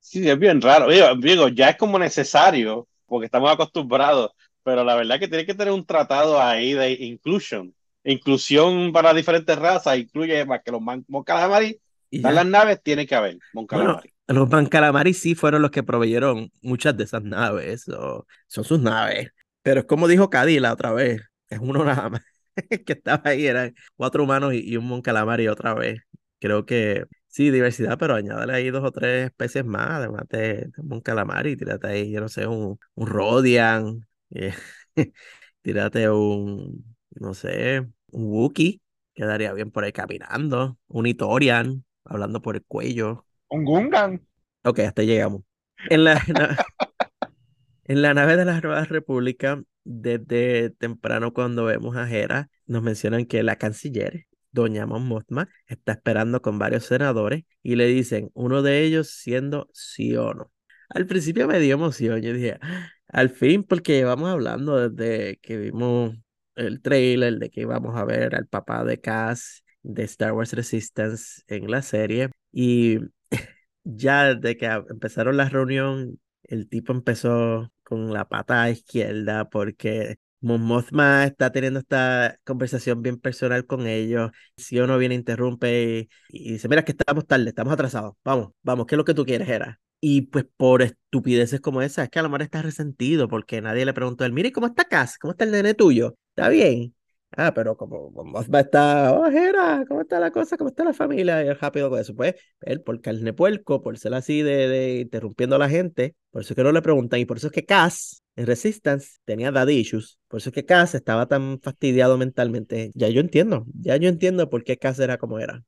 Sí, es bien raro. Digo, digo, ya es como necesario porque estamos acostumbrados, pero la verdad que tiene que tener un tratado ahí de inclusion. Inclusión para diferentes razas, incluye más que los Mon Calamari. En las naves tiene que haber Mon Calamari. Bueno, los Mon Calamari sí fueron los que proveyeron muchas de esas naves, o, son sus naves. Pero es como dijo Cady la otra vez, es uno nada más <laughs> que estaba ahí, eran cuatro humanos y, y un Mon Calamari otra vez. Creo que Sí, diversidad, pero añádale ahí dos o tres especies más, además de, de un calamari, tírate ahí, yo no sé, un, un Rodian, eh, <laughs> tírate un, no sé, un Wookie, quedaría bien por ahí caminando, un Itorian, hablando por el cuello. Un Gungan. Ok, hasta llegamos. En la, en la, <laughs> en la nave de la Nueva República, desde temprano cuando vemos a Hera, nos mencionan que la canciller doña Mon Mothma está esperando con varios senadores y le dicen, uno de ellos siendo sí o no. Al principio me dio emoción, yo dije, al fin, porque llevamos hablando desde que vimos el trailer de que íbamos a ver al papá de Cass de Star Wars Resistance en la serie y <laughs> ya desde que empezaron la reunión, el tipo empezó con la pata izquierda porque Mothma está teniendo esta conversación bien personal con ellos. Si uno viene, interrumpe y, y, dice, mira que estamos tarde, estamos atrasados. Vamos, vamos, ¿qué es lo que tú quieres, Era? Y pues por estupideces como esa, es que a lo mejor está resentido porque nadie le preguntó a él, mire, ¿cómo está Cass? ¿Cómo está el nene tuyo? ¿Está bien? Ah, pero como Mothma está, oh, Hera, ¿cómo está la cosa? ¿Cómo está la familia? Y él rápido con eso. Pues él, por carne puerco, por ser así de, de interrumpiendo a la gente, por eso es que no le preguntan. Y por eso es que Cass en Resistance tenía daddy issues. Por eso es que Cass estaba tan fastidiado mentalmente. Ya yo entiendo, ya yo entiendo por qué Cass era como era.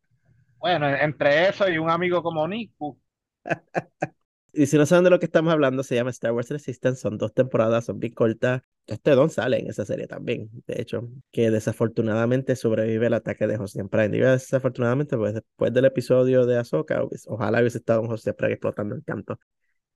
Bueno, entre eso y un amigo como Niku. <laughs> y si no saben de lo que estamos hablando, se llama Star Wars Resistance. Son dos temporadas, son bien cortas. Este Don sale en esa serie también, de hecho, que desafortunadamente sobrevive el ataque de José Prime. Digo desafortunadamente, pues después del episodio de Ahsoka, ojalá hubiese estado un José Prime explotando el canto.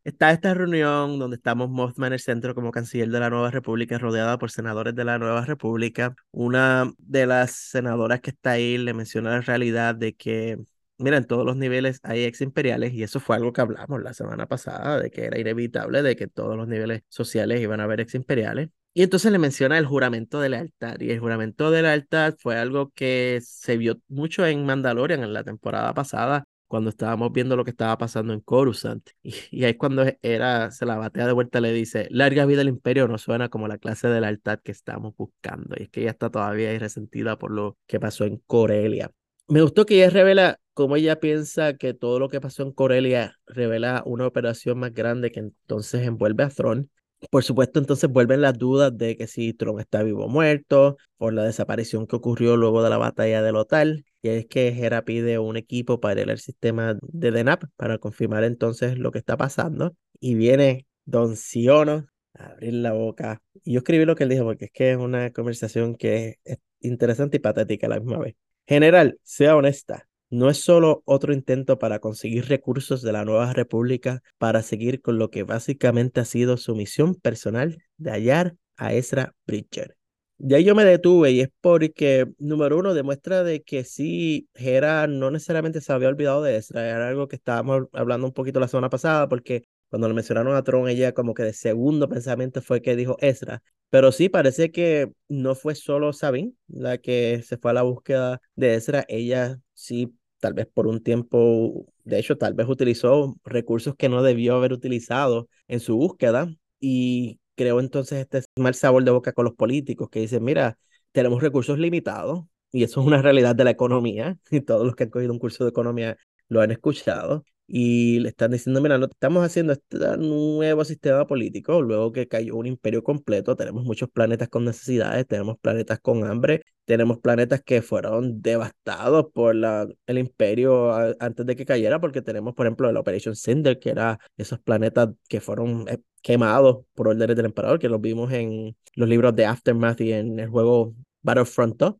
Está esta reunión donde estamos Mothma en el centro como canciller de la Nueva República, rodeada por senadores de la Nueva República. Una de las senadoras que está ahí le menciona la realidad de que, mira, en todos los niveles hay ex imperiales y eso fue algo que hablamos la semana pasada, de que era inevitable, de que todos los niveles sociales iban a haber ex imperiales. Y entonces le menciona el juramento de lealtad. Y el juramento de lealtad fue algo que se vio mucho en Mandalorian en la temporada pasada, cuando estábamos viendo lo que estaba pasando en Coruscant. Y, <laughs> y ahí cuando era, se la batea de vuelta, le dice, larga vida al imperio no suena como la clase de lealtad que estamos buscando. Y es que ella está todavía resentida por lo que pasó en Corelia. Me gustó que ella revela cómo ella piensa que todo lo que pasó en Corelia revela una operación más grande que entonces envuelve a Thrawn por supuesto, entonces vuelven las dudas de que si Tron está vivo o muerto, por la desaparición que ocurrió luego de la batalla del hotel, y es que Hera pide un equipo para ir al sistema de DENAP para confirmar entonces lo que está pasando, y viene Don Siono a abrir la boca. Y yo escribí lo que él dijo porque es que es una conversación que es interesante y patética a la misma vez. General, sea honesta, no es solo otro intento para conseguir recursos de la nueva república para seguir con lo que básicamente ha sido su misión personal de hallar a Ezra Bridger. Ya yo me detuve y es porque, número uno, demuestra de que sí, Hera no necesariamente se había olvidado de Ezra, era algo que estábamos hablando un poquito la semana pasada, porque cuando le mencionaron a Tron, ella como que de segundo pensamiento fue que dijo Ezra, pero sí, parece que no fue solo Sabine la que se fue a la búsqueda de Ezra. Ella sí, tal vez por un tiempo, de hecho, tal vez utilizó recursos que no debió haber utilizado en su búsqueda y creó entonces este mal sabor de boca con los políticos que dicen, mira, tenemos recursos limitados y eso es una realidad de la economía <laughs> y todos los que han cogido un curso de economía lo han escuchado y le están diciendo, mira, no estamos haciendo este nuevo sistema político, luego que cayó un imperio completo, tenemos muchos planetas con necesidades, tenemos planetas con hambre, tenemos planetas que fueron devastados por la, el imperio antes de que cayera, porque tenemos, por ejemplo, el Operation Cinder, que era esos planetas que fueron eh, quemados por órdenes del emperador, que los vimos en los libros de Aftermath y en el juego Battlefront 2.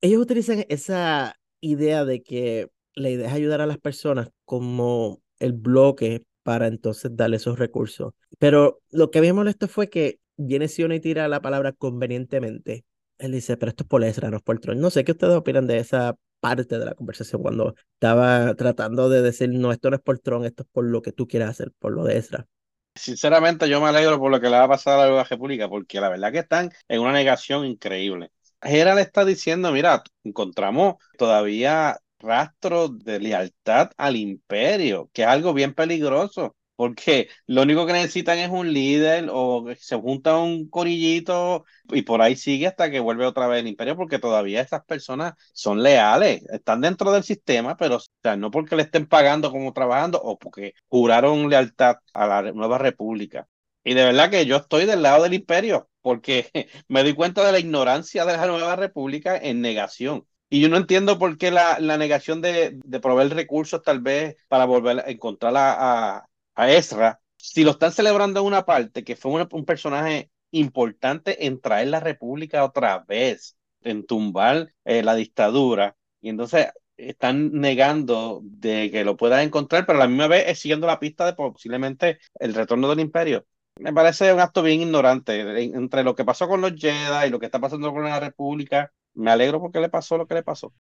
Ellos utilizan esa idea de que la idea es ayudar a las personas como el bloque para entonces darle esos recursos. Pero lo que me molestó fue que viene Sion y tira la palabra convenientemente. Él dice, pero esto es por Ezra, no es por Tron. No sé qué ustedes opinan de esa parte de la conversación cuando estaba tratando de decir, no, esto no es por Tron, esto es por lo que tú quieras hacer, por lo de Ezra. Sinceramente, yo me alegro por lo que le va a pasar a la República, porque la verdad que están en una negación increíble. Gerald está diciendo, mira, encontramos todavía rastros de lealtad al imperio, que es algo bien peligroso, porque lo único que necesitan es un líder o se junta un corillito y por ahí sigue hasta que vuelve otra vez el imperio, porque todavía esas personas son leales, están dentro del sistema, pero sea, no porque le estén pagando como trabajando o porque juraron lealtad a la nueva república. Y de verdad que yo estoy del lado del imperio, porque <laughs> me doy cuenta de la ignorancia de la nueva república en negación. Y yo no entiendo por qué la, la negación de, de, proveer recursos tal vez para volver a encontrar a, a, Ezra, si lo están celebrando en una parte, que fue un personaje importante en traer la república otra vez, en tumbar eh, la dictadura, y entonces están negando de que lo puedan encontrar, pero a la misma vez es siguiendo la pista de posiblemente el retorno del imperio. Me parece un acto bien ignorante entre lo que pasó con los Jedi y lo que está pasando con la República me alegro porque le pasó lo que le pasó.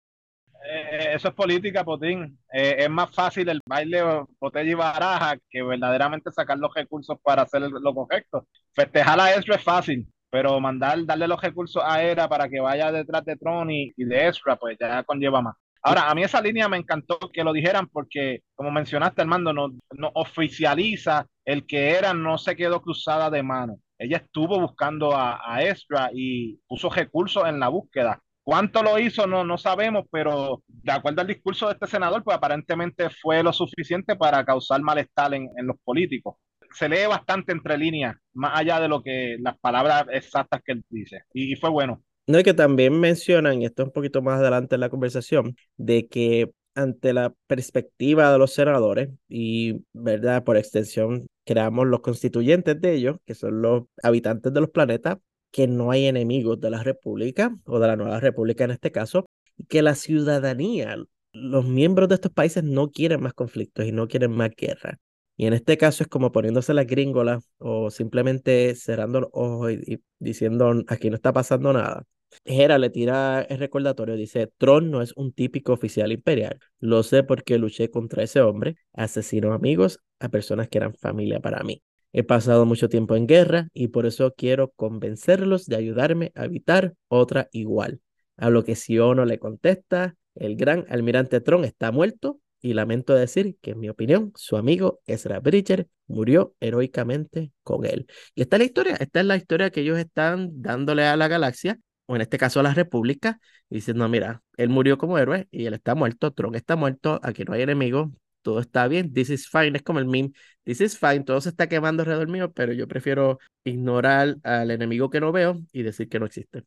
Eh, eso es política, Potín. Eh, es más fácil el baile botella y baraja que verdaderamente sacar los recursos para hacer lo correcto. Festejar a Ezra es fácil, pero mandar, darle los recursos a Era para que vaya detrás de Tron y, de Ezra, pues ya conlleva más. Ahora, a mí esa línea me encantó que lo dijeran porque, como mencionaste, Armando, no, no oficializa el que Era no se quedó cruzada de mano ella estuvo buscando a, a Ezra y puso recursos en la búsqueda. ¿Cuánto lo hizo? No, no sabemos, pero de acuerdo al discurso de este senador, pues aparentemente fue lo suficiente para causar malestar en, en los políticos. Se lee bastante entre líneas, más allá de lo que las palabras exactas que él dice, y, y fue bueno. No, y que también mencionan, y esto es un poquito más adelante en la conversación, de que ante la perspectiva de los senadores y, ¿verdad? Por extensión, creamos los constituyentes de ellos, que son los habitantes de los planetas, que no hay enemigos de la República o de la nueva República en este caso, y que la ciudadanía, los miembros de estos países no quieren más conflictos y no quieren más guerra. Y en este caso es como poniéndose la gringola o simplemente cerrando los ojos y, diciendo aquí no está pasando nada. Hera le tira el recordatorio, dice, Tron no es un típico oficial imperial. Lo sé porque luché contra ese hombre, asesino amigos a personas que eran familia para mí. He pasado mucho tiempo en guerra y por eso quiero convencerlos de ayudarme a evitar otra igual. A lo que Siono le contesta, el gran almirante Tron está muerto y lamento decir que en mi opinión su amigo Ezra Bridger murió heroicamente con él. Y esta es la historia, esta es la historia que ellos están dándole a la galaxia o en este caso a la República, diciendo, mira, él murió como héroe y él está muerto, Tron está muerto, aquí no hay enemigo, todo está bien, this is fine, es como el meme, this is fine, todo se está quemando alrededor mío, pero yo prefiero ignorar al enemigo que no veo y decir que no existe.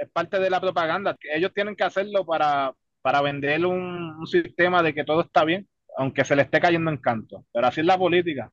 Es parte de la propaganda, ellos tienen que hacerlo para, para vender un, un sistema de que todo está bien, aunque se le esté cayendo en canto, pero así es la política.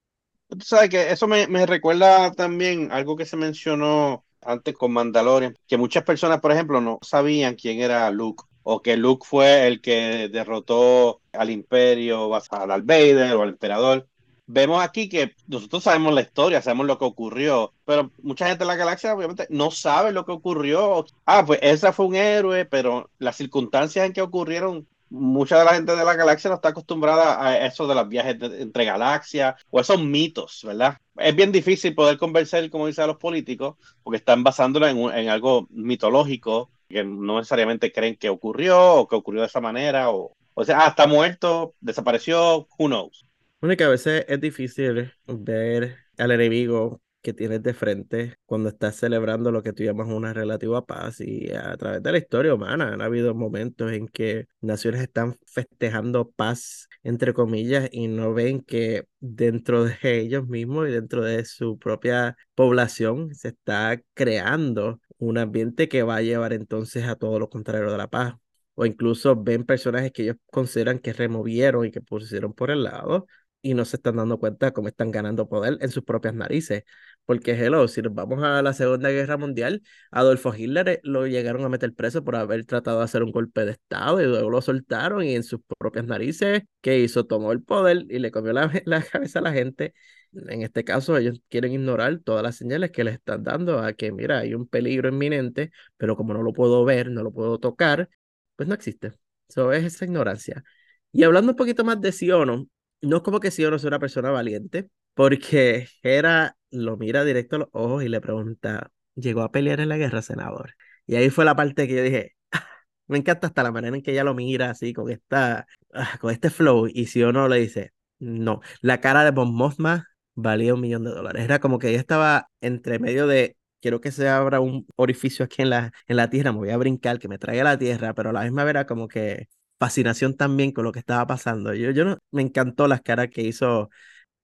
Tú sabes que eso me, me recuerda también algo que se mencionó antes con Mandalorian, que muchas personas, por ejemplo, no sabían quién era Luke o que Luke fue el que derrotó al imperio, al Vader o al emperador. Vemos aquí que nosotros sabemos la historia, sabemos lo que ocurrió, pero mucha gente de la galaxia obviamente no sabe lo que ocurrió. Ah, pues ese fue un héroe, pero las circunstancias en que ocurrieron mucha de la gente de la galaxia no está acostumbrada a eso de los viajes entre galaxias o esos mitos, ¿verdad? Es bien difícil poder convencer, como dicen los políticos, porque están basándolo en, en, algo mitológico que no necesariamente creen que ocurrió o que ocurrió de esa manera o, o sea, ah, está muerto, desapareció, who knows. Bueno, a veces es difícil ver al enemigo que tienes de frente cuando estás celebrando lo que tú llamas una relativa paz y a través de la historia humana han habido momentos en que naciones están festejando paz entre comillas y no ven que dentro de ellos mismos y dentro de su propia población se está creando un ambiente que va a llevar entonces a todo lo contrario de la paz o incluso ven personajes que ellos consideran que removieron y que pusieron por el lado y no se están dando cuenta cómo están ganando poder en sus propias narices. Porque, hello, si nos vamos a la Segunda Guerra Mundial, Adolfo Hitler eh, lo llegaron a meter preso por haber tratado de hacer un golpe de Estado y luego lo soltaron y en sus propias narices, ¿qué hizo? Tomó el poder y le comió la, <laughs> la cabeza a la gente. En este caso, ellos quieren ignorar todas las señales que les están dando a que, mira, hay un peligro inminente, pero como no lo puedo ver, no lo puedo tocar, pues no existe. Eso es esa ignorancia. Y hablando un poquito más de Siono, no es como que Siono sea una persona valiente, porque Hera lo mira directo a los ojos y le pregunta, ¿llegó a pelear en la guerra, senador? Y ahí fue la parte que yo dije, <laughs> me encanta hasta la manera en que ella lo mira así, con, esta, ah, con este flow, y Siono le dice, no, la cara de Bon Mothma valía un millón de dólares. Era como que ella estaba entre medio de quiero que se abra un orificio aquí en la, en la tierra, me voy a brincar, que me traiga la tierra, pero a la misma vez como que fascinación también con lo que estaba pasando. Yo, yo no, me encantó las caras que hizo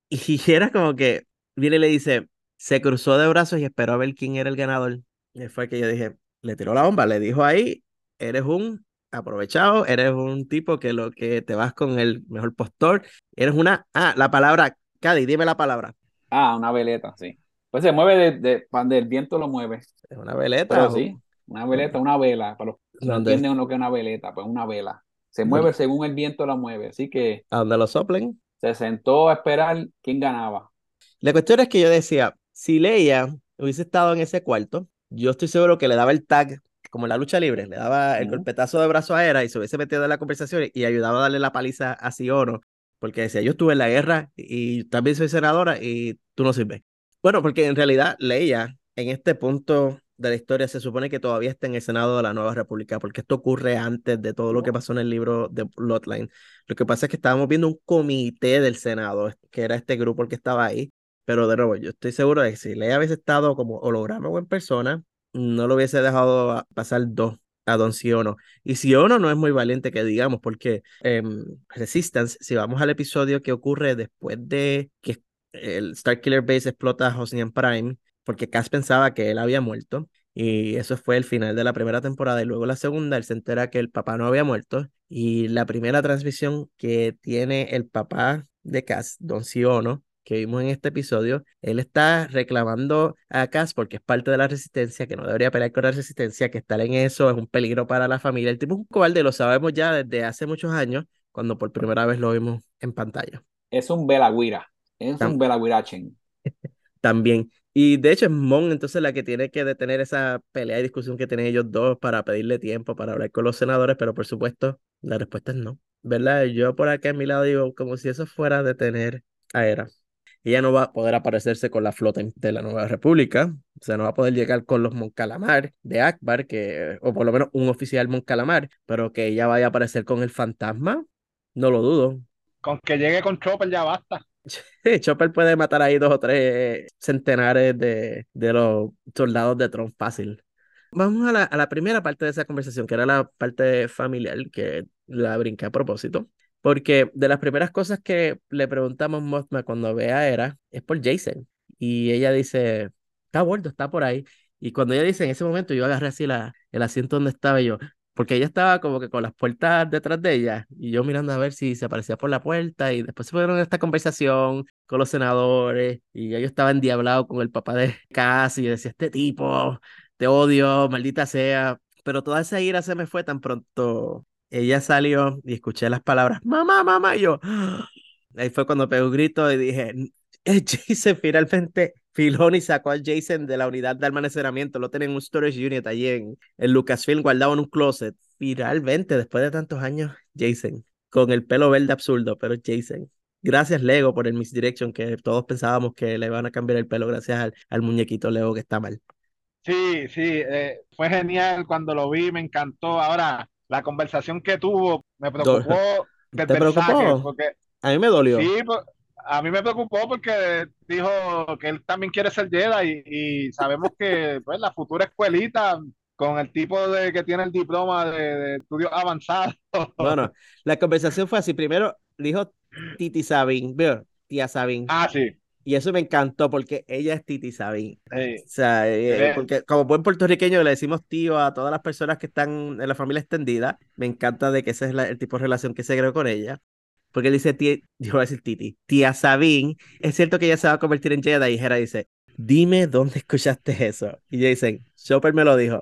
y era como que viene y le dice, se cruzó de brazos y esperó a ver quién era el ganador. Y fue que yo dije, le tiró la bomba, le dijo ahí, eres un aprovechado, eres un tipo que lo que te vas con el mejor postor, eres una, ah, la palabra, Cady, dime la palabra. Ah, una veleta, sí. Pues se mueve de, cuando el viento lo mueve. Es una veleta. sí, una veleta, una vela. Para los no entienden uno que es una veleta, pues una vela. Se mueve según el viento la mueve. Así que. A donde lo soplen. Se sentó a esperar quién ganaba. La cuestión es que yo decía, si Leia hubiese estado en ese cuarto, yo estoy seguro que le daba el tag, como en la lucha libre, le daba el golpetazo de brazo a Era y se hubiese metido en la conversación y ayudaba a darle la paliza a Siono, porque decía, yo estuve en la guerra y también soy senadora y tú no sirves. Bueno, porque en realidad Leia, en este punto de la historia, se supone que todavía está en el Senado de la Nueva República, porque esto ocurre antes de todo lo que pasó en el libro de Bloodline. Lo que pasa es que estábamos viendo un comité del Senado, que era este grupo el que estaba ahí, pero de nuevo, yo estoy seguro de que si Leia hubiese estado como holograma o en persona, no lo hubiese dejado pasar dos a Don Siono. Y Siono no es muy valiente que digamos, porque en Resistance, si vamos al episodio que ocurre después de que el Starkiller Base explota a Hosnian Prime porque Cass pensaba que él había muerto y eso fue el final de la primera temporada y luego la segunda él se entera que el papá no había muerto y la primera transmisión que tiene el papá de Cass, Don Siono, que vimos en este episodio, él está reclamando a Cass porque es parte de la resistencia, que no debería pelear con la resistencia, que estar en eso es un peligro para la familia. El tipo es un cobarde, lo sabemos ya desde hace muchos años, cuando por primera vez lo vimos en pantalla. Es un Belagüira. Es un Belagüirachen. <laughs> También. Y de hecho es Mon entonces la que tiene que detener esa pelea y discusión que tienen ellos dos para pedirle tiempo para hablar con los senadores, pero por supuesto la respuesta es no. ¿Verdad? Yo por acá a mi lado digo como si eso fuera detener a Era. Ella no va a poder aparecerse con la flota de la Nueva República, o sea, no va a poder llegar con los Moncalamar de Akbar, que, o por lo menos un oficial Moncalamar, pero que ella vaya a aparecer con el fantasma, no lo dudo. Con que llegue con Chopper ya basta. <laughs> Chopper puede matar ahí dos o tres centenares de, de los soldados de Tron fácil. Vamos a la, a la, primera parte de esa conversación, que era la parte familiar, que la brinqué a propósito. Porque de las primeras cosas que le preguntamos Mothma cuando ve a Era es por Jason. Y ella dice, está muerto, está por ahí. Y cuando ella dice en ese momento, yo agarré así la, el asiento donde estaba yo, porque ella estaba como que con las puertas detrás de ella y yo mirando a ver si se aparecía por la puerta y después se fueron esta conversación con los senadores y yo estaba endiablado con el papá de Cass y yo decía, este tipo, te odio, maldita sea, pero toda esa ira se me fue tan pronto. Ella salió y escuché las palabras, mamá, mamá, y yo, <gasps> ahí fue cuando pegó un grito y dije, Jason <laughs> finalmente Filoni sacó a Jason de la unidad de almacenamiento, lo tienen en un storage unit allí en, en Lucasfilm, guardado en un closet. Finalmente, después de tantos años, Jason, con el pelo verde absurdo, pero Jason. Gracias Lego por el misdirection que todos pensábamos que le iban a cambiar el pelo gracias al, al muñequito Lego que está mal. Sí, sí, eh, fue genial cuando lo vi, me encantó. Ahora, la conversación que tuvo me preocupó. <laughs> ¿Te preocupó? Porque, a mí me dolió. Sí, a mí me preocupó porque dijo que él también quiere ser Jedi y, y sabemos que <laughs> pues, la futura escuelita con el tipo de que tiene el diploma de, de estudios avanzados. <laughs> Bueno, la conversación fue así. Primero dijo Titi Sabin, veo, tía Sabin. Ah, sí. Y eso me encantó porque ella es Titi Sabin. sí. O sea, eh, porque como buen puertorriqueño le decimos tío a todas las personas que están en la familia extendida. Me encanta de que ese es la- el tipo de relación que se creó con ella. Porque él dice, tía, yo voy a decir Titi, tía Sabine, es cierto que ella se va a convertir en Jedi. Y Hera dice, dime dónde escuchaste eso. Y ella dice, Chopper me lo dijo.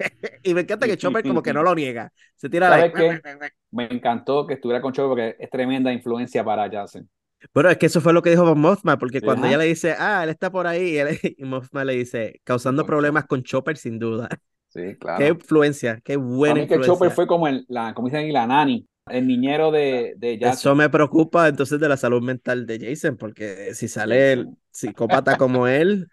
<laughs> y me encanta que Chopper como que no lo niega. Se tira la... ¿Sabes qué? <laughs> Me encantó que estuviera con Chopper porque es tremenda influencia para Jansen. Bueno, es que eso fue lo que dijo Von Mothma, porque cuando Ajá. ella le dice, ah, él está por ahí, y, él- <laughs> y Mothma le dice, causando Con problemas con Chopper, sin duda. Sí, <laughs> claro. Qué influencia, qué Para buena mí que influencia. Chopper fue como el, la, como dicen ahí, la nani, el niñero de, de Jansen. Eso me preocupa entonces de la salud mental de Jason, porque si sale el Jason. psicópata como él,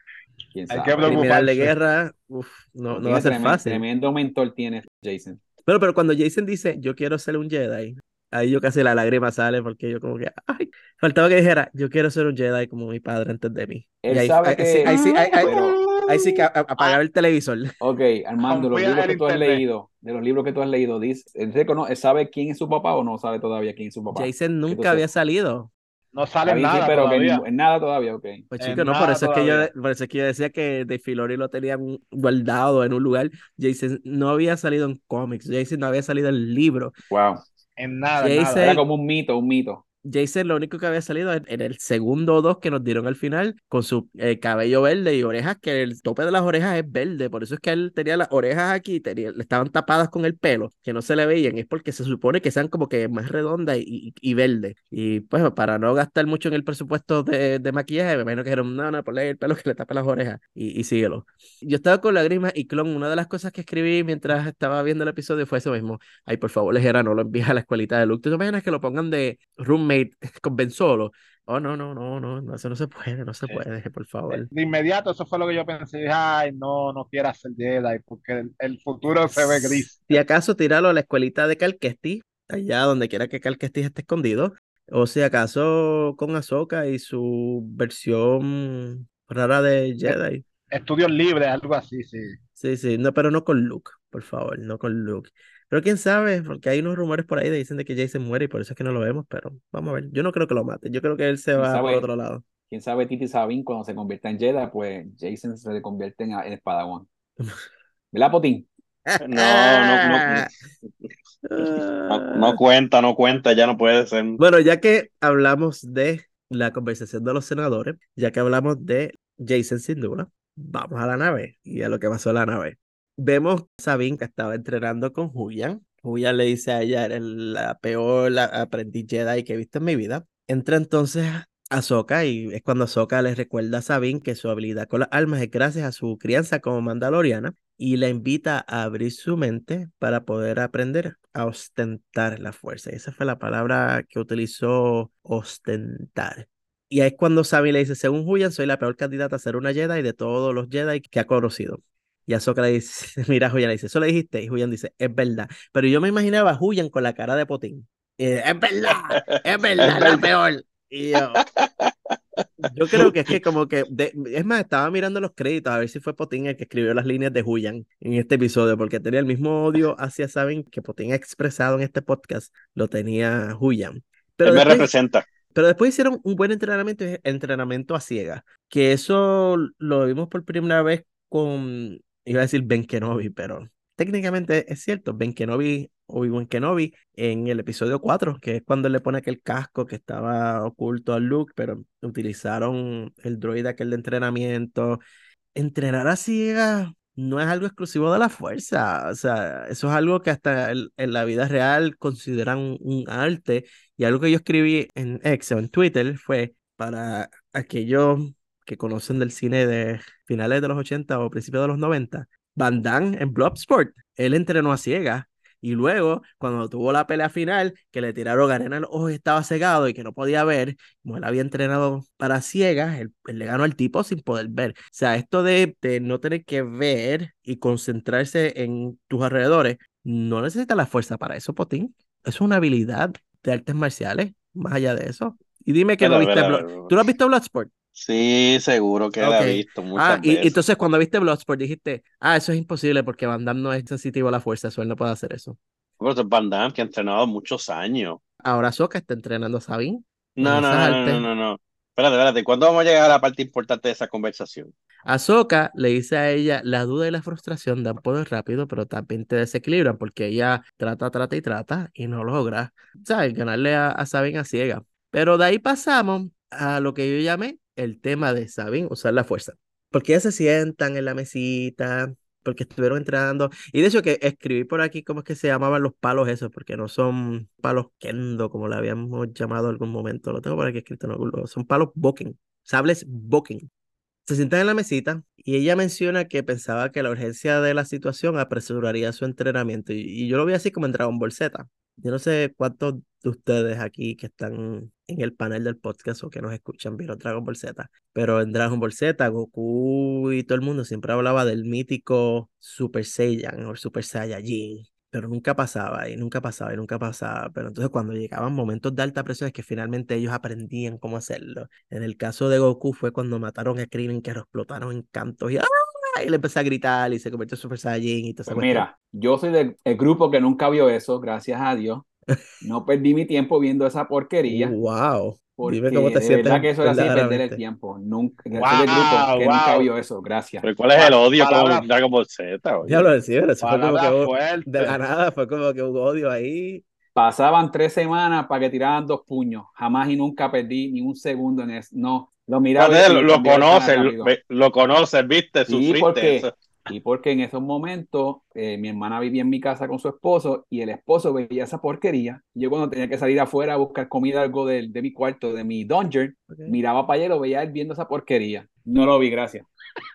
¿Quién Hay sabe? que de guerra, uf, no, no va a ser Tiene tremen- fácil. Tremendo mentor tiene Jason. Pero, pero cuando Jason dice, yo quiero ser un Jedi, ahí yo casi la lágrima sale porque yo como que, ay, faltaba que dijera, yo quiero ser un Jedi como mi padre antes de mí. Y Él ahí, sabe ahí- que... sí, ahí sí, ahí- ahí- pero- ahí sí que a- a- apagar el televisor. Ok, Armando, los libros que tú has leído, de los libros que tú has leído, dice, ¿él, recono- él sabe quién es su papá o no sabe todavía quién es su papá? Jason nunca Entonces- había salido. No sale nada pero todavía. en nada todavía, ok. Pues chico, no, por eso, es que yo, por eso es que yo decía que de Filoni lo tenían guardado en un lugar. Jason no había salido en cómics, Jason no había salido en libro. Wow. En nada, en nada. Era como un mito, un mito. Jason lo único que había salido en, el segundo o dos que nos dieron al final, con su eh, cabello verde y orejas, que el tope de las orejas es verde, por eso es que él tenía las orejas aquí, tenía, estaban tapadas con el pelo, que no se le veían, es porque se supone que sean como que más redondas y, y, y verde. Y pues para no gastar mucho en el presupuesto de, de maquillaje, me imagino que un no, no, ponle el pelo que le tape las orejas y, y síguelo. Yo estaba con lágrimas y clon, una de las cosas que escribí mientras estaba viendo el episodio fue eso mismo. Ay, por favor, Lejera, no lo envíes a la escuelita de Luke. ¿Tú imaginas que lo pongan de roommate <laughs> con Ben Solo? Oh, no, no, no, no, no, eso no se puede, no se Eh, puede, por favor. De inmediato, eso fue lo que yo pensé. Ay, no, no quieras ser Jedi, porque el, futuro se ve gris. Si acaso tirarlo a la escuelita de Cal Kestis, allá donde quiera que Cal Kestis esté escondido, o si acaso con Ahsoka y su versión rara de Jedi. Estudios libres, algo así, sí. Sí, sí, no, pero no con Luke, por favor, no con Luke. Pero quién sabe, porque hay unos rumores por ahí que dicen de que Jason muere y por eso es que no lo vemos, pero vamos a ver. Yo no creo que lo mate, yo creo que él se ¿Quién va por sabe? otro lado. Quién sabe Titi Sabin cuando se convierta en Jedi, pues Jason se convierte en, en Padawan. ¿Verdad, Potín? <laughs> No, no, no, <laughs> no, no cuenta, no cuenta, ya no puede ser. Bueno, ya que hablamos de la conversación de los senadores, ya que hablamos de Jason sin duda, vamos a la nave y a lo que pasó en la nave. Vemos Sabine que estaba entrenando con Julian. Julian le dice a ella, eres la peor aprendiz Jedi que he visto en mi vida. Entra entonces a Ahsoka y es cuando Ahsoka le recuerda a Sabine que su habilidad con las armas es gracias a su crianza como mandaloriana y la invita a abrir su mente para poder aprender a ostentar la fuerza. Esa fue la palabra que utilizó ostentar. Y ahí es cuando Sabine le dice, según Julian, soy la peor candidata a ser una Jedi de todos los Jedi que ha conocido. Y Ahsoka le dice, <laughs> mira, Julian le dice, eso le dijiste. Y Julian dice, es verdad. Pero yo me imaginaba a Julian con la cara de Potín. Eh, es verdad, es <laughs> verdad, la peor. Y yo, <laughs> yo creo que es que como que, de- es más, estaba mirando los créditos a ver si fue Potín el que escribió las líneas de Julian en este episodio, porque tenía el mismo odio hacia Sabine que Potín ha expresado en este podcast, lo tenía Julian. Pero Él me después, representa. pero después hicieron un buen entrenamiento, entrenamiento a ciegas, que eso lo vimos por primera vez con, iba a decir Ben Kenobi, pero técnicamente es cierto, Ben Kenobi, Obi-Wan Kenobi, en el episodio 4, que es cuando le pone aquel casco que estaba oculto a Luke, pero utilizaron el droide aquel de entrenamiento. Entrenar a ciegas no es algo exclusivo de la fuerza, o sea, eso es algo que hasta en la vida real consideran un, un arte y algo que yo escribí en o en Twitter fue para aquellos que conocen del cine de finales de los 80 o principios de los 90, Van Damme en Bloodsport, él entrenó a ciegas y luego cuando tuvo la pelea final que le tiraron arena en los ojos y estaba cegado y que no podía ver, como él había entrenado para ciegas, él, él le ganó al tipo sin poder ver. O sea, esto de, de no tener que ver y concentrarse en tus alrededores, no necesitas la fuerza para eso, Potín. Es una habilidad de artes marciales, más allá de eso. Y dime que no viste. ¿Tú no has visto Bloodsport? Sí, seguro que la he visto muchas ah, y, entonces cuando viste Bloodsport dijiste, ah, eso es imposible porque Van Damme no es sensitivo a la fuerza, eso él no puede hacer eso. Pero es Van Damme que ha entrenado muchos años. Ahora Soka está entrenando a Sabine. No, no, no, no, no, no, Espérate, espérate, ¿cuándo vamos a llegar a la parte importante de esa conversación? Ahsoka le dice a ella, la duda y la frustración dan poder rápido, pero también te desequilibran porque ella trata, trata y trata y no logra, ¿sabes? Ganarle a, a Sabine a ciega. Pero de ahí pasamos a lo que yo llamé el tema de Sabine usar la fuerza. Porque ya se sientan en la mesita, porque estuvieron entrando. Y de hecho que escribí por aquí cómo es que se llamaban los palos esos, porque no son palos kendo, como le habíamos llamado algún momento. Lo tengo por aquí escrito en Son palos boking, sables boking. Se sientan en la mesita y ella menciona que pensaba que la urgencia de la situación apresuraría su entrenamiento. Y, yo lo vi así como en Dragon Ball Z. Yo no sé cuántos de ustedes aquí que están en el panel del podcast o que nos escuchan vieron Dragon Ball Z, pero en Dragon Ball Z, Goku y todo el mundo siempre hablaba del mítico Super Saiyan o Super Saiyajin, pero nunca pasaba y nunca pasaba y nunca pasaba. Pero entonces cuando llegaban momentos de alta presión es que finalmente ellos aprendían cómo hacerlo. En el caso de Goku fue cuando mataron a Krillin que lo explotaron en cantos y ¡ah! y le empecé a gritar y se convirtió en Super Saiyajin y todo pues Mira, yo soy del grupo que nunca vio eso, gracias a Dios. No perdí mi tiempo viendo esa porquería. Wow. Dime cómo te de sientes. verdad que eso era así perder el tiempo. Nunca, wow, grupo que nunca vio eso. Gracias. Pero ¿cuál es el odio con Dragon Ball Z? Ya lo decía, pero fue como que de la nada fue como que hubo odio ahí. Pasaban tres semanas para que tiraran dos puños. Jamás y nunca perdí ni un segundo en eso. No, lo miraba. lo, lo conoces, lo, lo, conoces, viste, sufriste porque, Y porque en esos momentos eh, mi hermana vivía en mi casa con su esposo y el esposo veía esa porquería. yo cuando tenía que salir afuera a buscar comida, algo de, de mi cuarto, de mi dungeon, miraba para allá y lo veía él viendo esa porquería. No lo vi, gracias. <laughs>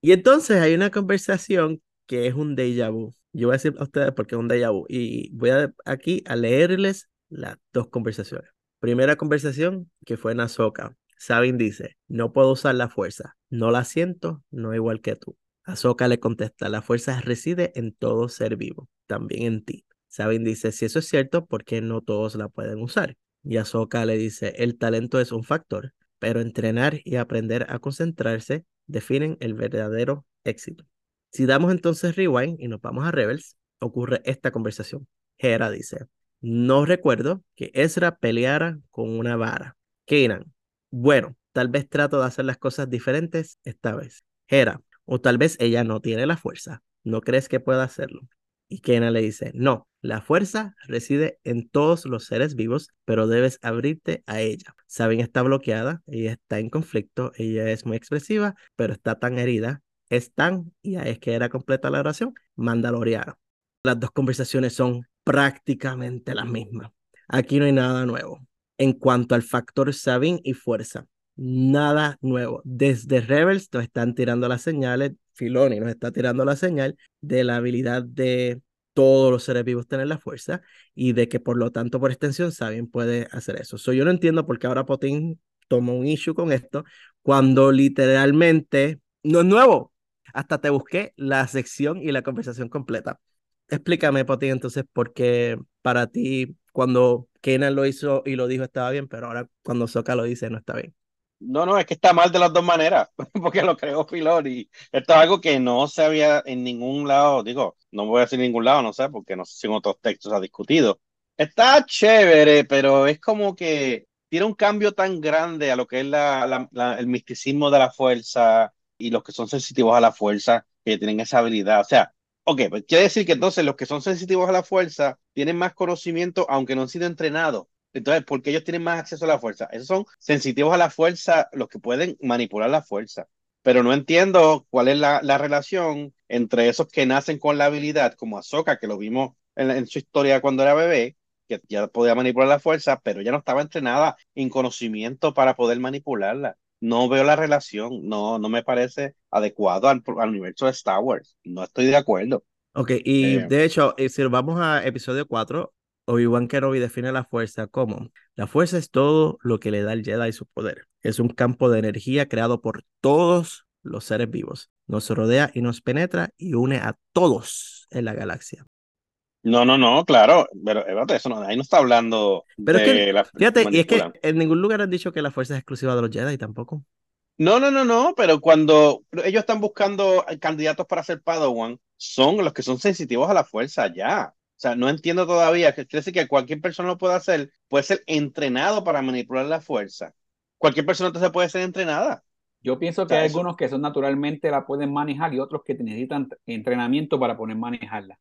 Y entonces hay una conversación que es un déjà vu. Yo voy a decir a ustedes porque es un déjà vu. Y voy a, aquí a leerles las dos conversaciones. Primera conversación que fue en Azoka. Sabin dice, no puedo usar la fuerza, no la siento, no igual que tú. Ahsoka le contesta, la fuerza reside en todo ser vivo, también en ti. Sabin dice, si eso es cierto, ¿por qué no todos la pueden usar? Y Ahsoka le dice, el talento es un factor, pero entrenar y aprender a concentrarse definen el verdadero éxito. Si damos entonces rewind y nos vamos a Rebels, ocurre esta conversación. Hera dice, no recuerdo que Ezra peleara con una vara. Kanan, bueno, tal vez trato de hacer las cosas diferentes esta vez. Hera, o tal vez ella no tiene la fuerza. ¿No crees que pueda hacerlo? Y Kanan le dice, no, la fuerza reside en todos los seres vivos, pero debes abrirte a ella. Sabin está bloqueada, ella está en conflicto, ella es muy expresiva, pero está tan herida, es tan, y es que era completa la oración, mandaloriana. Las dos conversaciones son prácticamente las mismas. Aquí no hay nada nuevo. En cuanto al factor Sabin y fuerza, nada nuevo. Desde Rebels nos están tirando las señales, Filoni nos está tirando la señal de la habilidad de todos los seres vivos tener la fuerza y de que por lo tanto por extensión Sabin puede hacer eso. yo no entiendo por qué ahora Potín toma un issue con esto cuando literalmente no es nuevo. Hasta te busqué la sección y la conversación completa. Explícame, Poti, entonces, por qué para ti, cuando Kenan lo hizo y lo dijo estaba bien, pero ahora cuando Soka lo dice no está bien. No, no, es que está mal de las dos maneras, <laughs> porque lo creó Filón y esto es algo que no se había en ningún lado, digo, no voy a decir ningún lado, no sé, porque no sé si en otros textos ha discutido. Está chévere, pero es como que tiene un cambio tan grande a lo que es la, el misticismo de la fuerza y los que son sensitivos a la fuerza, que tienen esa habilidad. O sea, Ok, pues quiere decir que entonces los que son sensitivos a la fuerza tienen más conocimiento aunque no han sido entrenados. Entonces, ¿por qué ellos tienen más acceso a la fuerza? Esos son sensitivos a la fuerza los que pueden manipular la fuerza. Pero no entiendo cuál es la, la relación entre esos que nacen con la habilidad, como Ahsoka, que lo vimos en, en, su historia cuando era bebé, que ya podía manipular la fuerza, pero ya no estaba entrenada en conocimiento para poder manipularla no veo la relación, no, no me parece adecuado al, universo de Star Wars. No estoy de acuerdo. Ok, y eh, de hecho, eh, si vamos a episodio 4, Obi-Wan Kenobi define la fuerza como la fuerza es todo lo que le da el Jedi su poder. Es un campo de energía creado por todos los seres vivos. Nos rodea y nos penetra y une a todos en la galaxia. No, no, no, claro, pero eso no, ahí no está hablando pero de es que, la Fíjate, y es que en ningún lugar han dicho que la fuerza es exclusiva de los Jedi tampoco. No, no, no, no, pero cuando ellos están buscando candidatos para ser Padawan, son los que son sensitivos a la fuerza ya. O sea, no entiendo todavía, que quiere decir que cualquier persona lo puede hacer, puede ser entrenado para manipular la fuerza. Cualquier persona entonces puede ser entrenada. Yo pienso que hay algunos que son naturalmente la pueden manejar y otros que necesitan entrenamiento para poder manejarla.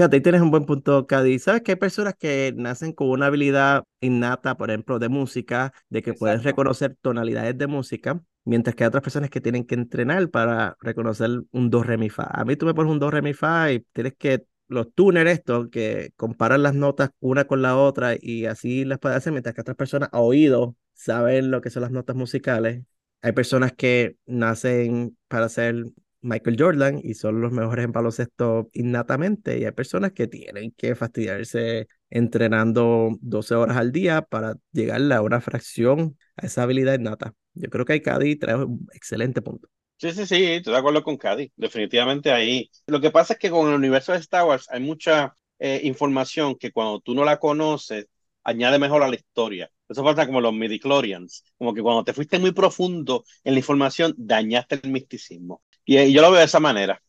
Fíjate, ahí tienes un buen punto, Cady. ¿Sabes que hay personas que nacen con una habilidad innata, por ejemplo, de música, de que pueden reconocer tonalidades de música, mientras que hay otras personas que tienen que entrenar para reconocer un do, re, mi, fa? A mí tú me pones un do, re, mi, fa y tienes que los tuners estos que comparan las notas una con la otra y así las puede hacer, mientras que otras personas a oído saben lo que son las notas musicales. Hay personas que nacen para ser Michael Jordan y son los mejores en baloncesto innatamente y hay personas que tienen que fastidiarse entrenando 12 horas al día para llegar a una fracción a esa habilidad innata. Yo creo que Cady trae un excelente punto. Sí, sí, sí, estoy de acuerdo con Cady, definitivamente ahí. Lo que pasa es que con el universo de Star Wars hay mucha eh, información que cuando tú no la conoces, añade mejor a la historia. Eso pasa como los midichlorians, como que cuando te fuiste muy profundo en la información, dañaste el misticismo. Y, yo lo veo de esa manera.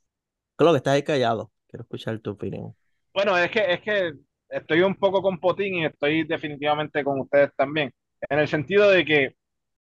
Claro que estás ahí callado. Quiero escuchar tu opinión. Bueno, es que, es que estoy un poco con Potín y estoy definitivamente con ustedes también. En el sentido de que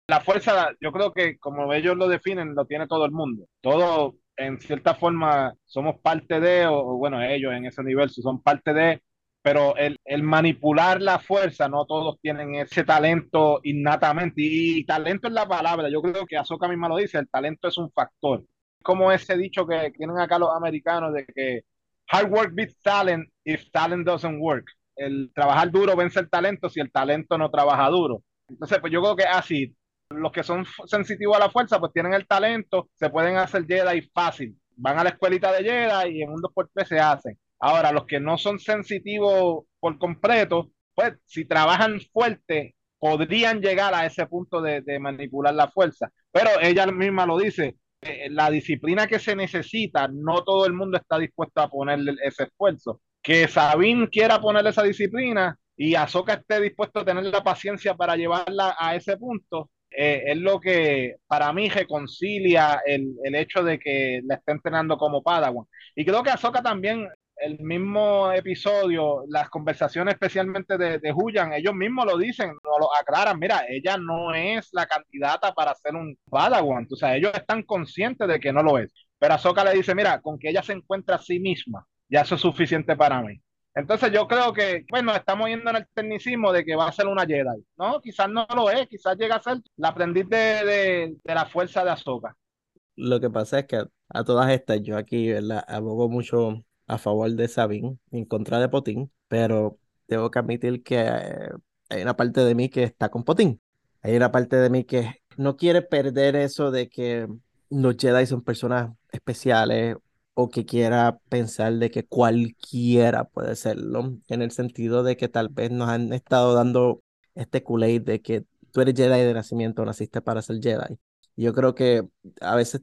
la fuerza, yo creo que como ellos lo definen, lo tiene todo el mundo. Todo, en cierta forma, somos parte de, o, bueno, ellos en ese universo son parte de, pero el, el, manipular la fuerza, no todos tienen ese talento innatamente. Y, talento es la palabra, yo creo que Azoka misma lo dice, el talento es un factor como ese dicho que tienen acá los americanos de que hard work beats talent if talent doesn't work. El trabajar duro vence el talento si el talento no trabaja duro. Entonces, pues yo creo que así, los que son sensitivos a la fuerza, pues tienen el talento, se pueden hacer Jedi fácil. Van a la escuelita de Jedi y en un 2x3 se hacen. Ahora, los que no son sensitivos por completo, pues si trabajan fuerte, podrían llegar a ese punto de, de manipular la fuerza. Pero ella misma lo dice, la disciplina que se necesita, no todo el mundo está dispuesto a ponerle ese esfuerzo. Que Sabine quiera ponerle esa disciplina y Ahsoka esté dispuesto a tener la paciencia para llevarla a ese punto, eh, es lo que para mí reconcilia el, el, hecho de que la esté entrenando como Padawan. Y creo que Ahsoka también el mismo episodio, las conversaciones especialmente de, de Huyan, ellos mismos lo dicen, no lo aclaran, mira, ella no es la candidata para ser un Padawan, o sea, ellos están conscientes de que no lo es. Pero Ahsoka le dice, mira, con que ella se encuentre a sí misma, ya eso es suficiente para mí. Entonces yo creo que, bueno, estamos yendo en el tecnicismo de que va a ser una Jedi. No, quizás no lo es, quizás llega a ser la aprendiz de, de, de la fuerza de Ahsoka. Lo que pasa es que a todas estas, yo aquí, ¿verdad? Abogo mucho a favor de Sabine, en contra de Potín, pero tengo que admitir que eh, hay una parte de mí que está con Potín. Hay una parte de mí que no quiere perder eso de que los Jedi son personas especiales o que quiera pensar de que cualquiera puede serlo, en el sentido de que tal vez nos han estado dando este kool de que tú eres Jedi de nacimiento, naciste para ser Jedi. Yo creo que a veces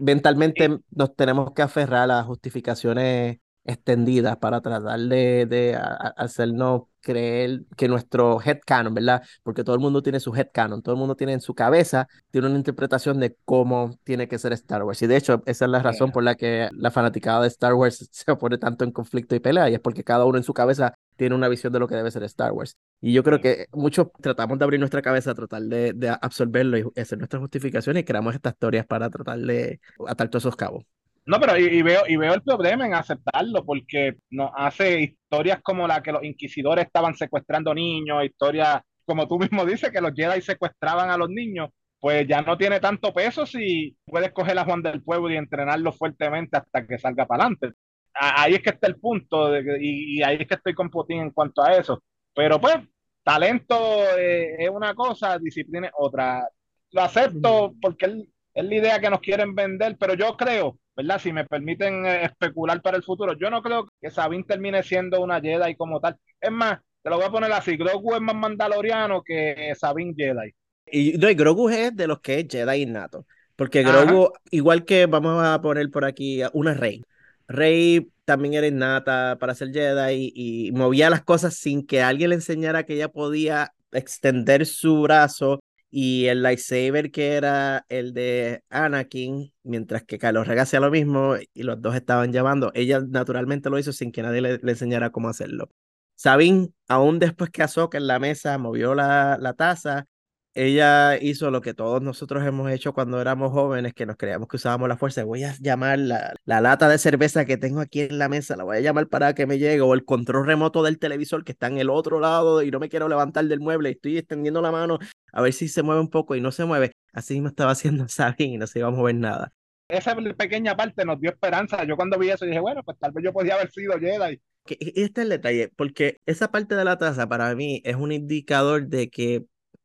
mentalmente nos tenemos que aferrar a justificaciones extendidas para tratar de, de hacernos creer que nuestro headcanon, ¿verdad? Porque todo el mundo tiene su headcanon, todo el mundo tiene en su cabeza, tiene una interpretación de cómo tiene que ser Star Wars. Y de hecho, esa es la razón por la que la fanaticada de Star Wars <laughs> se pone tanto en conflicto y pelea, y es porque cada uno en su cabeza tiene una visión de lo que debe ser Star Wars. Y yo creo que muchos tratamos de abrir nuestra cabeza, tratar de, de absorberlo y hacer nuestras justificaciones y creamos estas historias para tratar de atar todos esos cabos. No, pero y, veo, y veo el problema en aceptarlo, porque nos hace historias como la que los inquisidores estaban secuestrando niños, historias, como tú mismo dices, que los Jedi secuestraban a los niños, pues ya no tiene tanto peso si puedes coger a Juan del Pueblo y entrenarlo fuertemente hasta que salga para adelante. Ahí es que está el punto, y, ahí es que estoy con Putin en cuanto a eso. Pero pues, talento eh, es una cosa, disciplina es otra. Lo acepto porque es, es la idea que nos quieren vender, pero yo creo ¿verdad? Si me permiten eh, especular para el futuro, yo no creo que Sabine termine siendo una Jedi como tal. Es más, te lo voy a poner así, Grogu es más mandaloriano que Sabine Jedi. Y, no, Grogu es de los que es Jedi innato. Porque Grogu, igual que vamos a poner por aquí una Rey. Rey también era innata para ser Jedi y, y movía las cosas sin que alguien le enseñara que ella podía extender su brazo y el lightsaber que era el de Anakin, mientras que Kylo Ren hacía lo mismo y los dos estaban llevando, ella naturalmente lo hizo sin que nadie le, enseñara cómo hacerlo. Sabine, aún después que Ahsoka en la mesa movió la, la taza, ella hizo lo que todos nosotros hemos hecho cuando éramos jóvenes, que nos creíamos que usábamos la fuerza. Voy a llamar la, la, lata de cerveza que tengo aquí en la mesa, la voy a llamar para que me llegue, o el control remoto del televisor que está en el otro lado y no me quiero levantar del mueble y estoy extendiendo la mano a ver si se mueve un poco y no se mueve. Así me estaba haciendo <laughs> Sabine y no se iba a mover nada. Esa pequeña parte nos dio esperanza. Yo cuando vi eso dije, bueno, pues tal vez yo podía haber sido Jedi. Que este es el detalle, porque esa parte de la taza para mí es un indicador de que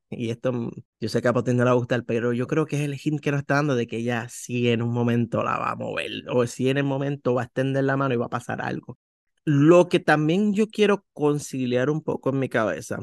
y esto mm, yo sé que a Potín no le va a gustar, pero yo creo que es el hint que nos está dando de que ella sí en un momento la va a mover, o si en el momento va a extender la mano y va a pasar algo. Lo que también yo quiero conciliar un poco en mi cabeza,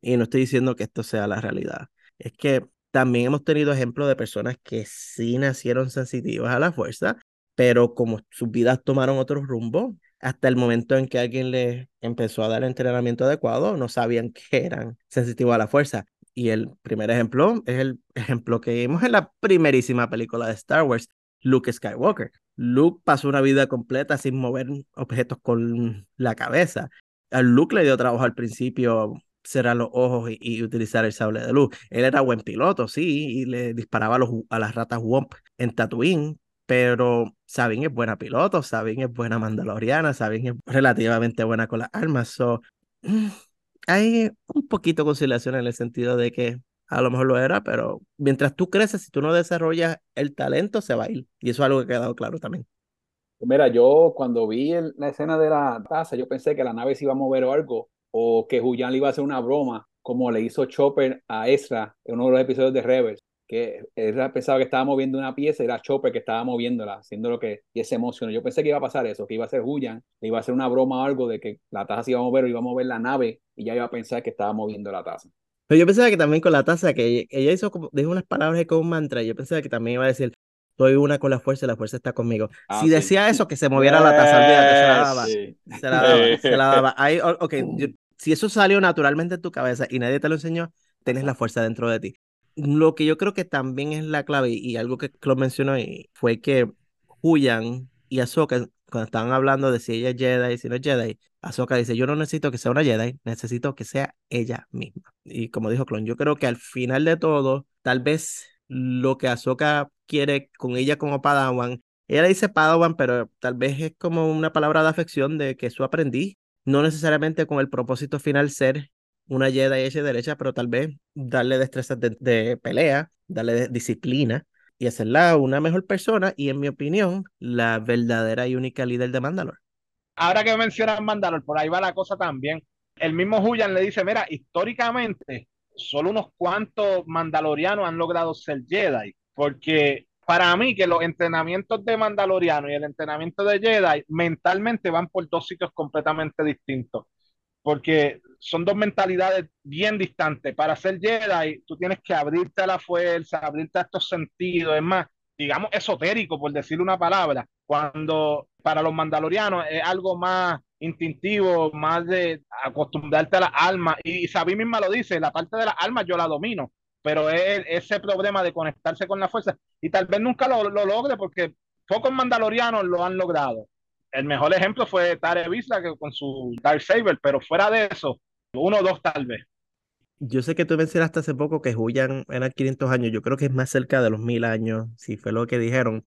y no estoy diciendo que esto sea la realidad, es que también hemos tenido ejemplos de personas que sí nacieron sensitivas a la fuerza, pero como sus vidas tomaron otro rumbo, hasta el momento en que alguien les empezó a dar entrenamiento adecuado, no sabían que eran sensitivos a la fuerza. Y el primer ejemplo es el ejemplo que vimos en la primerísima película de Star Wars, Luke Skywalker. Luke pasó una vida completa sin mover objetos con la cabeza. A Luke le dio trabajo al principio cerrar los ojos y, utilizar el sable de luz. Él era buen piloto, sí, y le disparaba a las ratas Womp en Tatooine, pero Sabine es buena piloto, Sabine es buena mandaloriana, Sabine es relativamente buena con las armas. So, <clears throat> hay un poquito de conciliación en el sentido de que a lo mejor lo era, pero mientras tú creces, si tú no desarrollas el talento, se va a ir. Y eso es algo que ha quedado claro también. Mira, yo cuando vi la escena de la taza, yo pensé que la nave se iba a mover o algo, o que Julián le iba a hacer una broma, como le hizo Chopper a Ezra en uno de los episodios de Rebels, que pensaba que estaba moviendo una pieza y era Chopper que estaba moviéndola, haciendo lo que, y ese emocionó. Yo pensé que iba a pasar eso, que iba a ser Julián, le iba a hacer una broma o algo de que la taza se iba a mover o iba a mover la nave y ya iba a pensar que estaba moviendo la taza. Pero yo pensaba que también con la taza, que ella hizo como, dijo unas palabras como un mantra, yo pensaba que también iba a decir, estoy una con la fuerza y la fuerza está conmigo. Ah, si decía eso, que se moviera la taza, olvídate, se la daba. Se la daba, <laughs> se la daba. Ahí, ok, si eso salió naturalmente en tu cabeza y nadie te lo enseñó, tienes la fuerza dentro de ti. Lo que yo creo que también es la clave y, algo que lo mencionó fue que Huyan y Ahsoka, cuando estaban hablando de si ella es Jedi si no es Jedi, Ahsoka dice, yo no necesito que sea una Jedi, necesito que sea ella misma. Y como dijo Clon, yo creo que al final de todo, tal vez lo que Ahsoka quiere con ella como Padawan, ella dice Padawan, pero tal vez es como una palabra de afección de que su aprendiz, no necesariamente con el propósito final ser una Jedi hecha derecha, pero tal vez darle destrezas de, pelea, darle disciplina y hacerla una mejor persona y, en mi opinión, la verdadera y única líder de Mandalore ahora que mencionas Mandalor, por ahí va la cosa también. El mismo Julian le dice, mira, históricamente solo unos cuantos mandalorianos han logrado ser Jedi, porque para mí que los entrenamientos de mandaloriano y el entrenamiento de Jedi mentalmente van por dos sitios completamente distintos, porque son dos mentalidades bien distantes. Para ser Jedi, tú tienes que abrirte a la fuerza, abrirte a estos sentidos, es más, digamos, esotérico, por decir una palabra, cuando para los mandalorianos es algo más instintivo, más de acostumbrarte a las almas. Y Sabí misma lo dice, la parte de las almas yo la domino, pero es ese problema de conectarse con la fuerza. Y tal vez nunca lo, logre porque pocos mandalorianos lo han logrado. El mejor ejemplo fue Tare Vizla con su Dark Saber, pero fuera de eso, uno o dos tal vez. Yo sé que tú mencionaste hace poco que Huyan era 500 años, yo creo que es más cerca de los 1000 años, si fue lo que dijeron.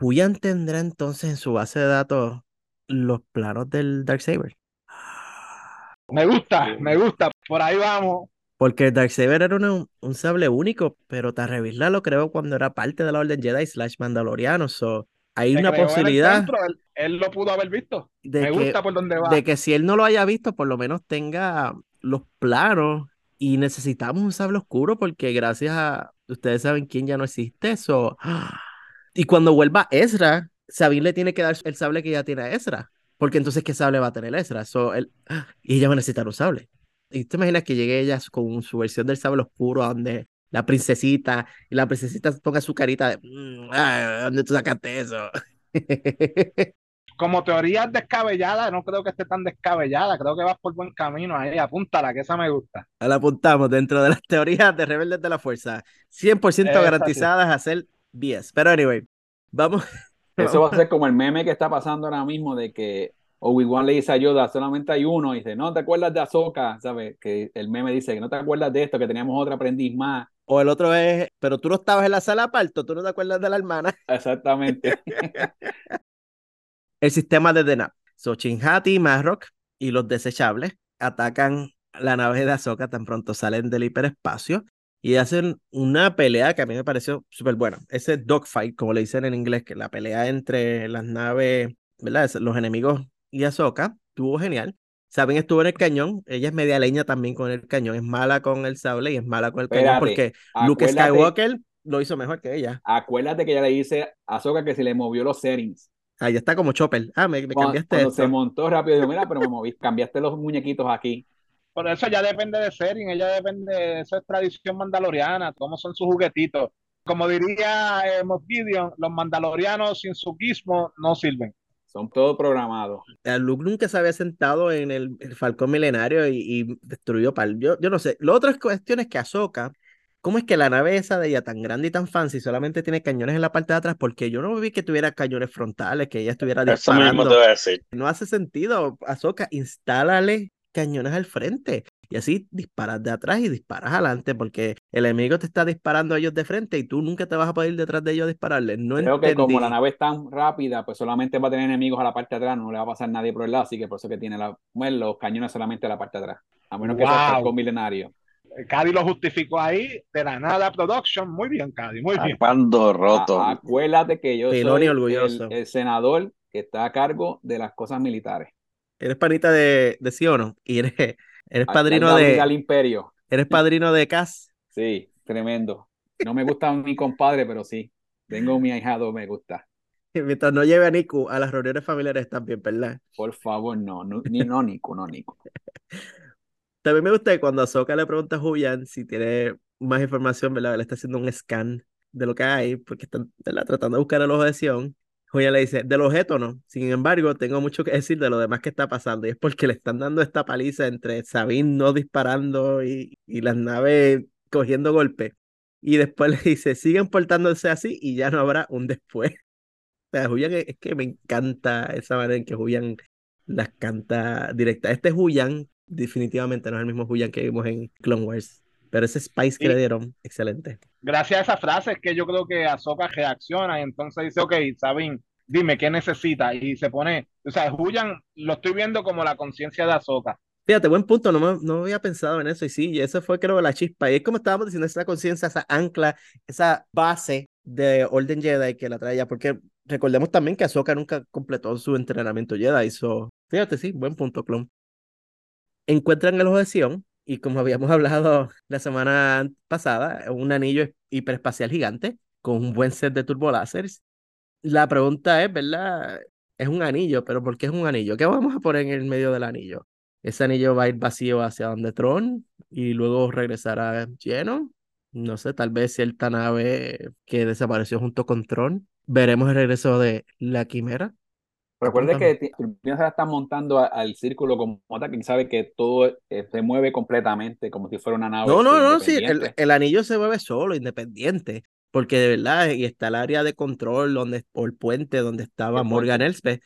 Huyan tendrá entonces en su base de datos los planos del Darksaber. Me gusta, me gusta, por ahí vamos. Porque el Darksaber era un, un sable único, pero Tarrevisla lo creó cuando era parte de la Orden Jedi slash Mandaloriano. So, hay una posibilidad. él, lo pudo haber visto. me gusta por dónde va. De que si él no lo haya visto, por lo menos tenga los planos y necesitamos un sable oscuro porque gracias a ustedes saben quién ya no existe eso. <gasps> Y cuando vuelva Ezra, Sabine le tiene que dar el sable que ya tiene a Ezra. Porque entonces, ¿qué sable va a tener Ezra? So, él... <gasps> Y ella va a necesitar un sable. Y te imaginas que llegue ella con su versión del sable oscuro, donde la princesita, y la princesita ponga su carita de, mm, ¿dónde tú sacaste eso? <laughs> como teoría descabellada, no creo que esté tan descabellada, creo que vas por buen camino ahí, apúntala, que esa me gusta. La apuntamos dentro de las <laughs> teorías de Rebeldes de la Fuerza, 100% Esa garantizadas a ser 10. Pero anyway, vamos. <laughs> Eso va a ser como el meme que está pasando ahora mismo de que Obi-Wan le dice a Yoda, solamente hay uno, y dice, no te acuerdas de Ahsoka, ¿sabes? Que el meme dice que no te acuerdas de esto, que teníamos otro aprendiz más. O el otro es, pero tú no estabas en la sala parto, tú no te acuerdas de la hermana. <laughs> Exactamente. El sistema de Denab. So, Chinhati, Marrock y los desechables atacan la nave de Ahsoka tan pronto salen del hiperespacio y hacen una pelea que a mí me pareció súper buena. Ese dogfight, como le dicen en inglés, que la pelea entre las naves, ¿verdad? Los enemigos y Ahsoka, estuvo genial. Saben estuvo en el cañón, ella es media leña también con el cañón, es mala con el sable y es mala con el cañón porque Luke Skywalker lo hizo mejor que ella. Acuérdate que ella le dice a Ahsoka que se le movió los settings. Ah, ya está como Chopper. Ah, me, me Cuando, cambiaste cuando esto. se montó rápido, dijo, mira, pero me moví, cambiaste los muñequitos aquí. Por eso ya depende de Sering, ella depende, eso es tradición mandaloriana, cómo son sus juguetitos. Como diría eh, Moff Gideon, los mandalorianos sin su gizmo no sirven. Son todos programados. Luke nunca se había sentado en el, el Falcón Milenario y, y destruyó Pal. Yo, yo no sé. Lo otro es cuestión es que Ahsoka, ¿cómo es que la nave esa de ella tan grande y tan fancy solamente tiene cañones en la parte de atrás? Porque yo no vi que tuviera cañones frontales, que ella estuviera Eso mismo disparando. te voy a decir. No hace sentido. Ahsoka, instálale cañones al frente. Y así disparas de atrás y disparas adelante, porque el enemigo te está disparando a ellos de frente y tú nunca te vas a poder ir detrás de ellos a dispararles. No Creo que como la nave es tan rápida, pues solamente va a tener enemigos a la parte de atrás, no le va a pasar nadie por el lado, así que por eso que tiene la, bueno, los cañones solamente a la parte de atrás. A menos que sea Wow. Falcón milenario. Cady lo justificó ahí, de la nada production, muy bien, Cady, muy bien. Cuando roto. A- acuérdate que yo soy orgulloso. el, el senador que está a cargo de las cosas militares. Eres panita de, de Siono y eres, eres padrino de, al imperio. eres padrino de Cass. Sí, tremendo. No me gusta mi compadre, pero sí. Tengo mi ahijado, me gusta. <laughs> Mientras no lleve a Niku a las reuniones familiares también, ¿verdad? Por favor, no, no, ni no, Nico, no, Nico. <laughs> También me gusta que cuando Ahsoka le pregunta a Julian si tiene más información, ¿verdad? Le está haciendo un scan de lo que hay, porque están ¿verdad? tratando de buscar el ojo de Sion. Julian le dice, del objeto no. Sin embargo, tengo mucho que decir de lo demás que está pasando. Y es porque le están dando esta paliza entre Sabine no disparando y, y las naves cogiendo golpes. Y después <laughs> le dice, siguen portándose así y ya no habrá un después. O sea, Julian es, es que me encanta esa manera en que Julian las canta directa. Este Julian definitivamente no es el mismo Julian que vimos en Clone Wars. Pero ese Spice que Sí. le dieron, excelente. Gracias a esa frase es que yo creo que Ahsoka reacciona y entonces dice, ok, Sabine, dime qué necesita y se pone, o sea, Julian lo estoy viendo como la conciencia de Ahsoka. Fíjate, buen punto, no, me- no había pensado en eso y sí, y eso fue creo la chispa. Y es como estábamos diciendo, esa conciencia, esa ancla, esa base de Orden Jedi que la traía, porque recordemos también que Ahsoka nunca completó su entrenamiento Jedi. So, fíjate, sí, buen punto, clon. Encuentran el ojo de Sion y como habíamos <laughs> hablado la semana pasada, un anillo hiperespacial gigante con un buen set de turboláseres. La pregunta es, ¿verdad? Es un anillo, pero ¿por qué es un anillo? ¿Qué vamos a poner en el medio del anillo? Ese anillo va a ir vacío hacia donde Tron y luego regresará lleno. No sé, tal vez cierta nave que desapareció junto con Tron. Veremos el regreso de la Quimera. Recuerde que Turbina se la está montando a- al círculo como tal, quien sabe que todo eh, se mueve completamente como si fuera una nave No, no, no, sí, el, el anillo se mueve solo, independiente, porque de verdad, y está el área de control donde, o el puente donde estaba El Morgan. Elsbeth,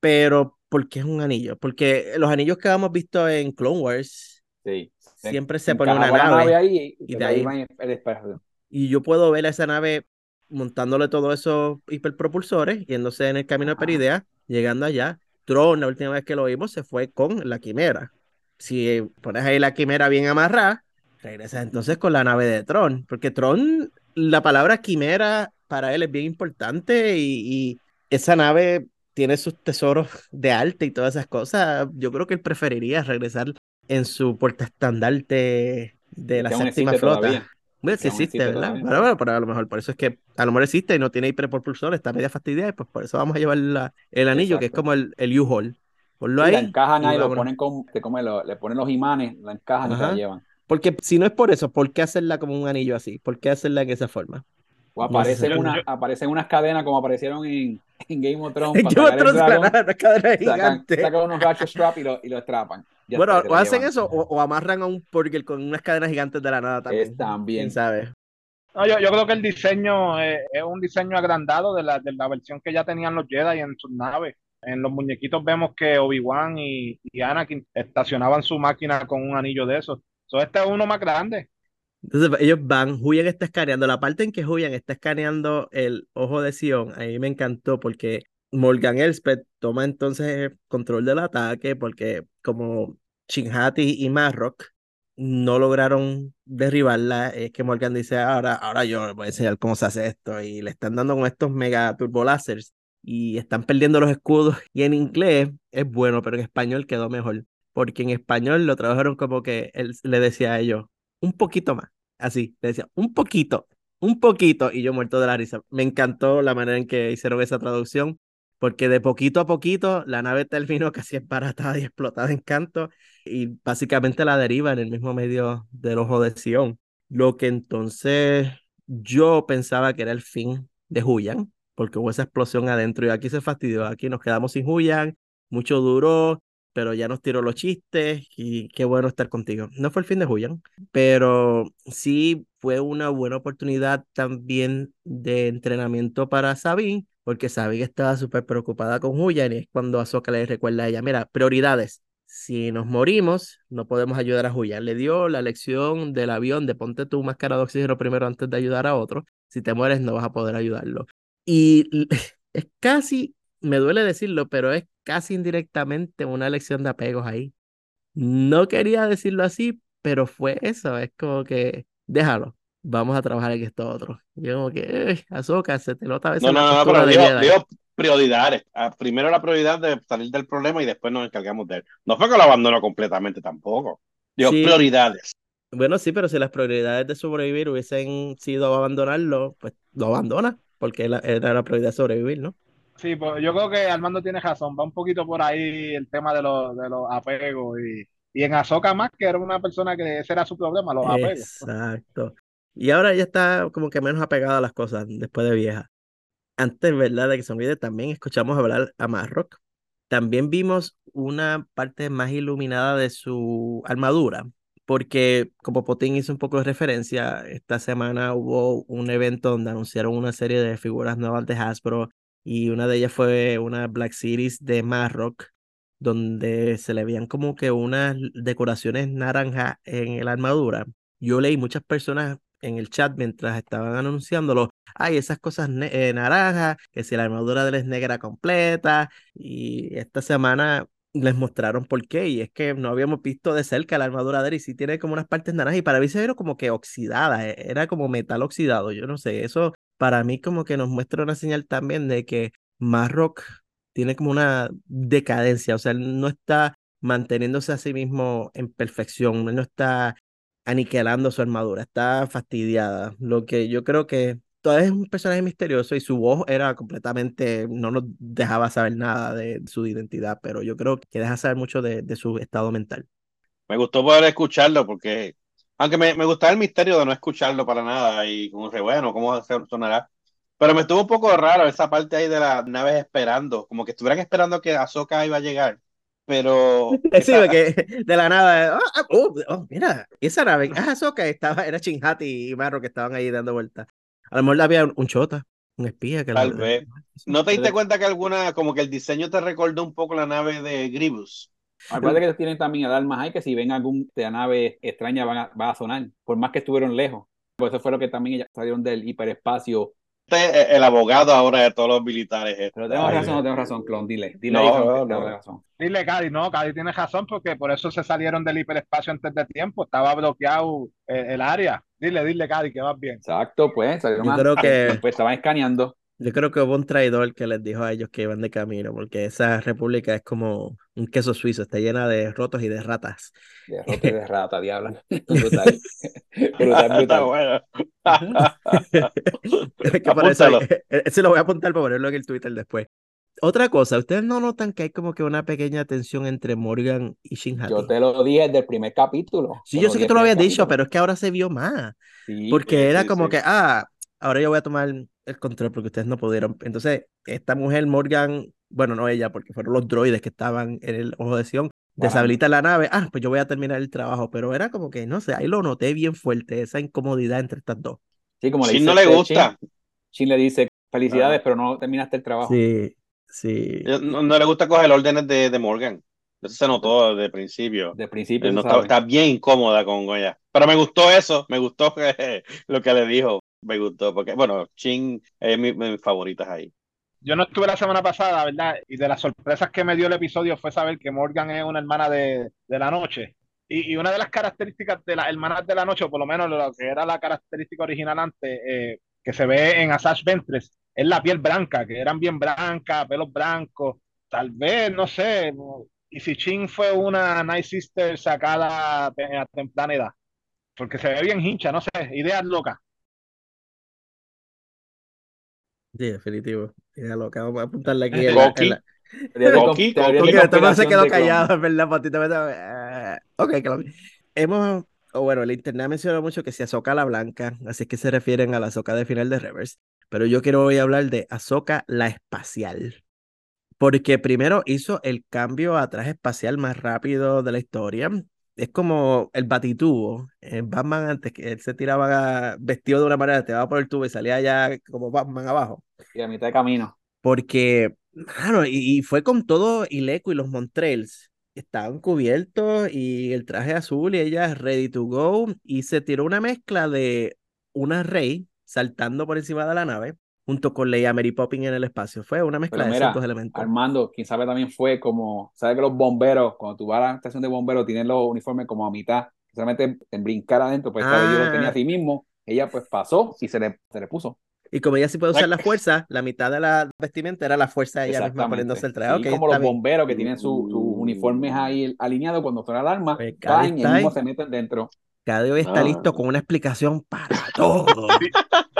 pero ¿por qué es un anillo? Porque los anillos que hemos visto en Clone Wars Sí. siempre se pone una la nave. ahí y, y de ahí- en el espacio. Y yo puedo ver a esa nave montándole todos esos hiperpropulsores, yéndose en el camino de. Peridea, llegando allá. Tron, la última vez que lo vimos, se fue con la quimera. Si pones ahí la quimera bien amarrada, regresas entonces con la nave de Tron, porque Tron, la palabra quimera para él es bien importante y, y esa nave tiene sus tesoros de arte y todas esas cosas. Yo creo que él preferiría regresar en su portaestandarte de la séptima flota. todavía. Bueno, sí existe, existe ¿verdad? Bueno, bueno, pero a lo mejor por eso es que a lo mejor existe y no tiene hiperpropulsor, está media fastidiada, y pues por eso vamos a llevar la- el anillo, que es Exacto. como el, el U-Haul. Ponlo Sí, la ahí. encajan y ahí, lo ponen con, que como lo- le ponen los imanes, la encajan y se Ajá. la llevan. Porque si no es por eso, ¿por qué hacerla como un anillo así? ¿Por qué hacerla en esa forma? O aparecen, una, aparecen unas cadenas como aparecieron en, en Game of Thrones. <laughs> Game of Thrones, <laughs> unas cadenas gigantes. Sacan, unos ratchet strap y lo, y lo atrapan. Ya bueno, o hacen eso o, o, amarran a un Porker con unas cadenas gigantes de la nada también. Es también. ¿Sabes? No, yo, yo, creo que el diseño es, es un diseño agrandado de la, de la, versión que ya tenían los Jedi en sus naves. En los muñequitos vemos que Obi-Wan y, y, Anakin estacionaban su máquina con un anillo de esos. So, este es uno más grande. Entonces ellos van, Julian está escaneando. La parte en que Julian está escaneando el ojo de Sion, a mí me encantó porque Morgan Elspeth toma entonces control del ataque porque como Chinhati y Marrock no lograron derribarla, es que Morgan dice, ahora, ahora yo les voy a enseñar cómo se hace esto, y le están dando con estos mega turbolásers, y están perdiendo los escudos, y en inglés es bueno, pero en español quedó mejor, porque en español lo trabajaron como que él le decía a ellos, un poquito más, así, le decía, un poquito, un poquito, y yo muerto de la risa. Me encantó la manera en que hicieron esa traducción, porque de poquito a poquito la nave terminó <laughs> casi esbaratada y explotada en canto y básicamente la deriva en el mismo medio del ojo de Sion. Lo que entonces yo pensaba que era el fin de Huyan, porque hubo esa explosión adentro y aquí se fastidió, aquí nos quedamos sin Huyan, mucho duró, pero ya nos tiró los chistes y qué bueno estar contigo. No fue el fin de Huyan, pero sí fue una buena oportunidad también de entrenamiento para Sabine porque sabía que estaba súper preocupada con Huyan y es cuando Ahsoka le recuerda a ella, mira, prioridades. Si nos morimos, no podemos ayudar a Huyan. Le dio la lección del avión de ponte tu máscara de oxígeno primero antes de ayudar a otro. Si te mueres, no vas a poder ayudarlo. Y <laughs> es casi, me duele decirlo, pero es casi indirectamente una lección de apegos ahí. No quería decirlo así, pero fue eso. Es como que déjalo vamos a trabajar en esto otro. Yo como que, Azoka, se te nota a veces. No, no, no, pero digo, digo, prioridades. Ah, primero la prioridad de salir del problema y después nos encargamos de él. No fue que lo abandonó completamente tampoco. Digo, sí. prioridades. Bueno, sí, pero si las prioridades de sobrevivir hubiesen sido abandonarlo, pues lo abandona, porque era la prioridad de sobrevivir, ¿no? Sí, pues yo creo que Armando tiene razón, va un poquito por ahí el tema de los, de los apegos y, y en Azoka más, que era una persona que ese era su problema, los apegos. Exacto. Y ahora ya está como que menos apegada a las cosas después de vieja. Antes, ¿verdad? De que se olvide, también escuchamos hablar a Marrock. También vimos una parte más iluminada de su armadura, porque como Potín hizo un poco de referencia, esta semana hubo un evento donde anunciaron una serie de figuras nuevas de Hasbro y una de ellas fue una Black Series de Marrock, donde se le veían como que unas decoraciones naranja en la armadura. Yo leí muchas personas en el chat mientras estaban anunciándolo, hay esas cosas eh, naranjas, que si la armadura de él es negra completa, y esta semana les mostraron por qué, y es que no habíamos visto de cerca la armadura de él, y sí tiene como unas partes naranjas, y para mí se vieron como que oxidada, e, era como metal oxidado, yo no sé, eso para mí como que nos muestra una señal también de que Marrock tiene como una decadencia, o sea, él no está manteniéndose a sí mismo en perfección, él no está aniquilando su armadura, está fastidiada. Lo que yo creo que todavía es un personaje misterioso y su voz era completamente, no nos dejaba saber nada de su identidad, pero yo creo que deja saber mucho de, de su estado mental. Me gustó poder escucharlo porque, aunque me, me, gustaba el misterio de no escucharlo para nada y como que, bueno, ¿cómo sonará? Pero me estuvo un poco raro esa parte ahí de las naves esperando, como que estuvieran esperando que Ahsoka iba a llegar pero <laughs> sí, que de la nada oh, oh, mira esa nave ah eso que estaba era Chinhati y Marro que estaban ahí dando vueltas a lo mejor había un chota un espía que tal la... vez. No te diste cuenta que alguna como que el diseño te recordó un poco la nave de Grievous Acuérdate que tienen también alarmas ahí que si ven algún de nave extraña van a, va a sonar, por más que estuvieron lejos. Por eso fue lo que también ellas salieron del hiperespacio el abogado ahora de todos los militares. Este. Pero tengo razón, no tengo razón, Clon, dile. Dile, no, ahí, no, no. razón. Dile, Cady, no, Cady tiene razón porque por eso se salieron del hiperespacio antes de tiempo, estaba bloqueado el, el área. Dile, dile, Cady, que vas bien. Exacto, pues, salieron Yo creo que... Pues estaban escaneando. Yo creo que hubo un traidor que les dijo a ellos que iban de camino, porque esa república es como un queso suizo, está llena de rotos y de ratas. De <laughs> rotos y de ratas, diablo. <laughs> <laughs> Brutal. brutal, brutal. bueno. es que eso, ese lo voy a apuntar para ponerlo en el Twitter después. Otra cosa, ¿ustedes no notan que hay como que una pequeña tensión entre Morgan y Shinhati? Yo te lo dije desde el primer capítulo. Sí, yo sé que tú lo habías dicho, pero es que ahora se vio más. Sí, porque era como que, ah, ahora yo voy a tomar el control porque ustedes no pudieron. Entonces, esta mujer, Morgan, bueno, no ella, porque fueron los droides que estaban en el ojo de Sion, deshabilita la nave, ah, pues yo voy a terminar el trabajo, pero era como que, no sé, ahí lo noté bien fuerte, esa incomodidad entre estas dos. Sí, como le Si dice no le gusta, Shin, Shin le dice, felicidades, Ah. pero no terminaste el trabajo. Sí, sí. no, no le gusta coger órdenes de, de Morgan. Eso se notó desde el principio. De principio, Eh, No está, bien incómoda con ella. Pero me gustó eso, me gustó que- <laughs> lo que le dijo. Me gustó, porque, bueno, Chin es mi, mis ahí. Yo no estuve la semana pasada, ¿verdad? Y de las sorpresas que me dio el episodio fue saber que Morgan es una hermana de, de la noche. Y, y una de las características de las hermanas de la noche, o por lo menos lo que era la característica original antes, eh, que se ve en Asajj Ventress, es la piel blanca, que eran bien blancas, pelos blancos. Tal vez, no sé, y si Chin fue una Night Sister sacada a temprana edad, porque se ve bien hincha, no sé, ideas locas. Sí, definitivo. Ya lo que vamos a apuntarle aquí. En la- en Coqui. la- Coqui, <laughs> man se quedó callado, es verdad, Patito. Eh, Ok, claro. Hemos, o bueno, el internet ha mencionado mucho que si Ahsoka la blanca, así que se refieren a la Ahsoka de final de Reverse. Pero yo quiero hoy hablar de Ahsoka la espacial. Porque primero hizo el cambio a traje espacial más rápido de la historia. Es como el batitubo. En Batman, antes que él se tiraba vestido de una manera, te va por el tubo y salía ya como Batman abajo. Y a mitad de camino. Porque, claro, y, y fue con todo Ileco y los Montrells. Estaban cubiertos y el traje azul y ella ready to go. Y se tiró una mezcla de una Rey saltando por encima de la nave junto con Leia Mary Poppins en el espacio. Fue una mezcla Pero de mira, esos elementos. Armando, quién sabe también fue como, ¿sabes que los bomberos, cuando tú vas a la estación de bomberos, tienen los uniformes como a mitad, solamente en brincar adentro, pues vez yo lo tenía Ah. así mismo, ella pues pasó y se le, se le puso. Y como ella sí puede usar la fuerza, la mitad de la vestimenta era la fuerza de ella misma poniéndose el traje. Sí, Ok, como los bien. bomberos que tienen sus sus uniformes ahí alineados cuando suena el alarma, Pues, caen y mismo se meten dentro. Cada hoy está Ah. listo con una explicación para <laughs> todo.